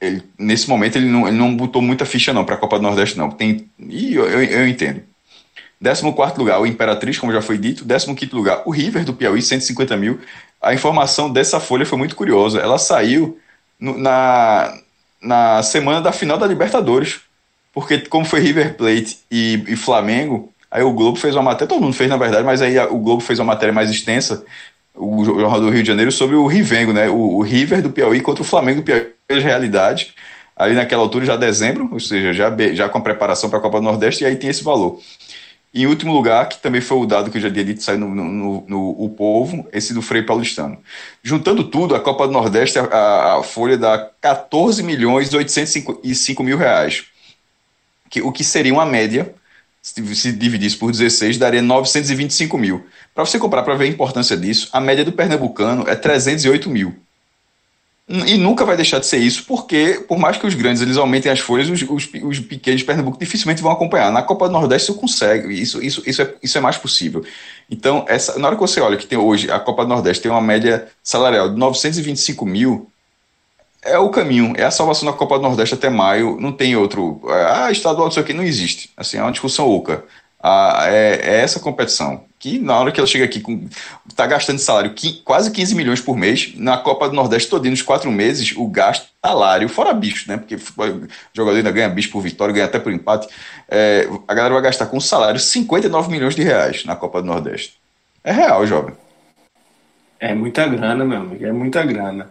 S3: ele, nesse momento ele não, ele não botou muita ficha não para a Copa do Nordeste não. Tem, e eu, eu, eu entendo. 14 lugar, o Imperatriz, como já foi dito. 15 lugar, o River do Piauí, 150 mil. A informação dessa folha foi muito curiosa. Ela saiu na, na semana da final da Libertadores. Porque, como foi River Plate e, e Flamengo, aí o Globo fez uma matéria, todo mundo fez na verdade, mas aí o Globo fez uma matéria mais extensa, o Jornal do Rio de Janeiro, sobre o Rivengo, né? O, o River do Piauí contra o Flamengo do Piauí realidade, ali naquela altura já dezembro, ou seja, já, já com a preparação para a Copa do Nordeste, e aí tem esse valor. Em último lugar, que também foi o dado que eu já tinha dito, saiu no, no, no, O Povo, esse do Frei Paulistano. Juntando tudo, a Copa do Nordeste, a, a folha dá 14 milhões 805 mil reais. Que, o que seria uma média, se, se dividisse por 16, daria 925 mil. Para você comprar, para ver a importância disso, a média do pernambucano é 308 mil. E nunca vai deixar de ser isso, porque, por mais que os grandes eles aumentem as folhas, os, os, os pequenos de Pernambuco dificilmente vão acompanhar. Na Copa do Nordeste isso consegue, isso, isso, isso, é, isso é mais possível. Então, essa, na hora que você olha que tem hoje, a Copa do Nordeste tem uma média salarial de 925 mil, é o caminho, é a salvação da Copa do Nordeste até maio, não tem outro. Ah, estadual, isso aqui não existe. Assim, é uma discussão oca. Ah, é, é essa competição que na hora que ela chega aqui com tá gastando salário quase 15 milhões por mês, na Copa do Nordeste todinho nos quatro meses, o gasto salário, fora bicho, né? Porque o jogador ainda ganha bicho por vitória, ganha até por empate. É, a galera vai gastar com salário 59 milhões de reais na Copa do Nordeste. É real, jovem.
S1: É muita grana, meu amigo, é muita grana.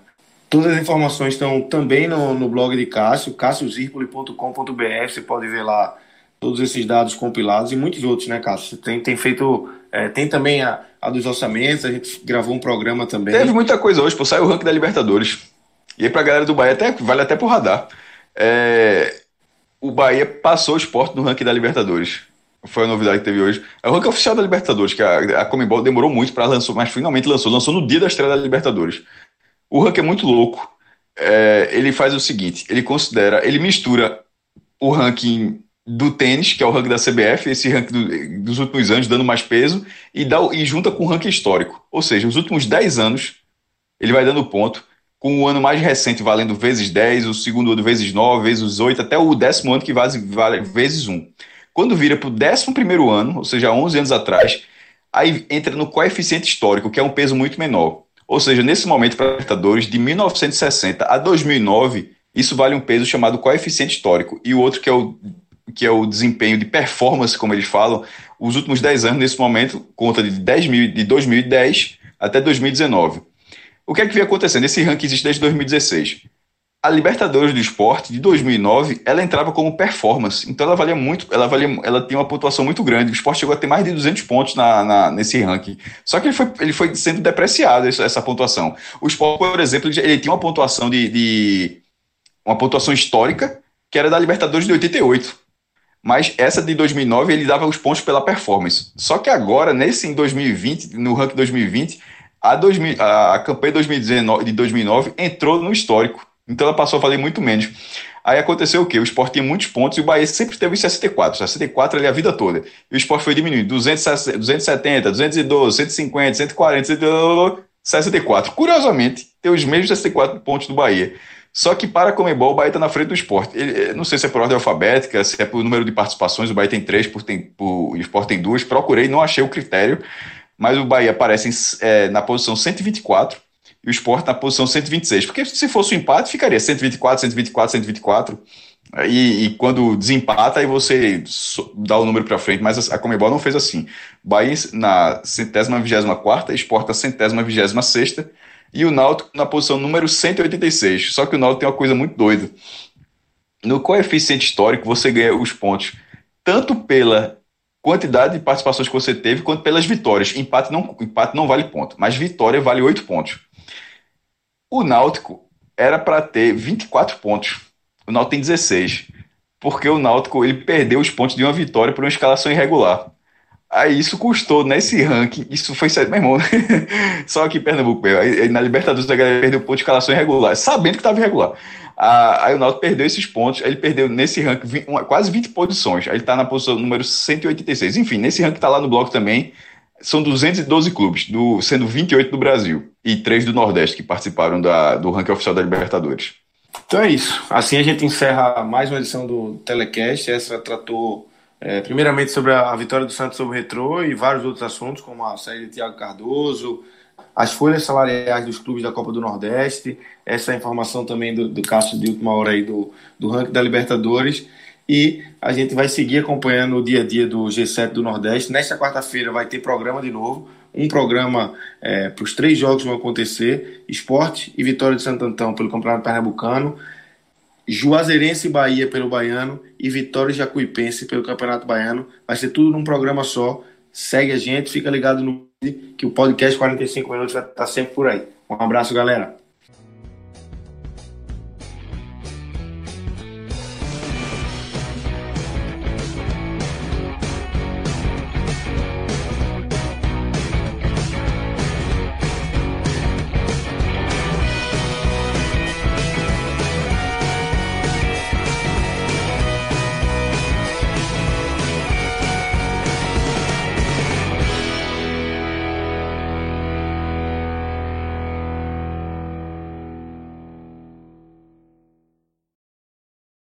S1: Todas as informações estão também no, no blog de Cássio, cassiozirpoli.com.br, você pode ver lá todos esses dados compilados e muitos outros, né, Cássio? Tem, tem feito. É, tem também a, a, dos orçamentos, a gente gravou um programa também.
S3: Teve muita coisa hoje, pô, saiu o ranking da Libertadores. E aí pra galera do Bahia até, vale até pro radar. É, o Bahia passou o esporte no ranking da Libertadores. Foi a novidade que teve hoje. É o ranking oficial da Libertadores, que a, a Comembol demorou muito para lançar, mas finalmente lançou. Lançou no dia da estreia da Libertadores. O ranking é muito louco. É, ele faz o seguinte: ele considera, ele mistura o ranking do tênis, que é o ranking da CBF, esse ranking do, dos últimos anos, dando mais peso, e, dá, e junta com o ranking histórico. Ou seja, os últimos 10 anos, ele vai dando ponto, com o ano mais recente valendo vezes 10, o segundo ano vezes 9, vezes 8, até o décimo ano que vale, vale vezes 1. Quando vira para o décimo primeiro ano, ou seja, 11 anos atrás, aí entra no coeficiente histórico, que é um peso muito menor. Ou seja, nesse momento, para Libertadores, de 1960 a 2009, isso vale um peso chamado coeficiente histórico. E o outro, que é o que é o desempenho de performance, como eles falam, os últimos 10 anos, nesse momento, conta de, 10 mil, de 2010 até 2019. O que é que vem acontecendo? Esse ranking existe desde 2016. A Libertadores do Esporte, de 2009, ela entrava como performance. Então ela valia muito, ela valia, ela tinha uma pontuação muito grande. O esporte chegou a ter mais de 200 pontos na, na nesse ranking. Só que ele foi, ele foi sendo depreciado, essa, essa pontuação. O esporte, por exemplo, ele tinha uma pontuação de, de uma pontuação histórica, que era da Libertadores de 88 mas essa de 2009 ele dava os pontos pela performance. Só que agora, nesse em 2020, no ranking 2020, a, 2000, a campanha 2019, de 2009 entrou no histórico. Então ela passou a valer muito menos. Aí aconteceu o quê? O Sport tinha muitos pontos e o Bahia sempre teve 64. 64 ali a vida toda. E o Sport foi diminuindo. 270, 212, 150, 140, 164. Curiosamente, tem os mesmos 64 pontos do Bahia. Só que para a Comebol, o Bahia está na frente do esporte. Ele, não sei se é por ordem alfabética, se é por número de participações. O Bahia tem três, por, tem, por, o esporte tem duas. Procurei, não achei o critério, mas o Bahia aparece em, é, na posição 124 e o esporte na posição 126. Porque se fosse um empate, ficaria 124, 124, 124. E, e quando desempata, aí você dá o número para frente. Mas a Comebol não fez assim. Bahia na centésima vigésima quarta, esporte na centésima vigésima sexta e o Náutico na posição número 186. Só que o Náutico tem uma coisa muito doida. No coeficiente histórico, você ganha os pontos tanto pela quantidade de participações que você teve, quanto pelas vitórias. Empate não, empate não vale ponto, mas vitória vale 8 pontos. O Náutico era para ter 24 pontos. O Náutico tem 16. Porque o Náutico ele perdeu os pontos de uma vitória por uma escalação irregular. Aí isso custou nesse ranking, isso foi certo, meu irmão. Só que Pernambuco, aí, na Libertadores a galera perdeu ponto de escalação irregular, sabendo que estava irregular. aí o Náutico perdeu esses pontos, ele perdeu nesse ranking 20, uma, quase 20 posições. Aí ele está na posição número 186. Enfim, nesse ranking está lá no bloco também. São 212 clubes, do, sendo 28 do Brasil e 3 do Nordeste que participaram da, do ranking oficial da Libertadores.
S1: Então é isso. Assim a gente encerra mais uma edição do Telecast. Essa tratou é, primeiramente sobre a, vitória do Santos sobre o Retrô e vários outros assuntos, como a saída de Thiago Cardoso, as folhas salariais dos clubes da Copa do Nordeste, essa informação também do, do Cássio de última hora aí do, do ranking da Libertadores. E a gente vai seguir acompanhando o dia a dia do G7 do Nordeste. Nesta quarta-feira vai ter programa de novo. Um programa é, para os três jogos que vão acontecer: Esporte e Vitória de Santo Antão pelo Campeonato Pernambucano. Juazeirense e Bahia pelo Baiano e Vitória e Jacuipense pelo Campeonato Baiano. Vai ser tudo num programa só. Segue a gente, fica ligado no que o podcast 45 minutos vai estar sempre por aí. Um abraço, galera.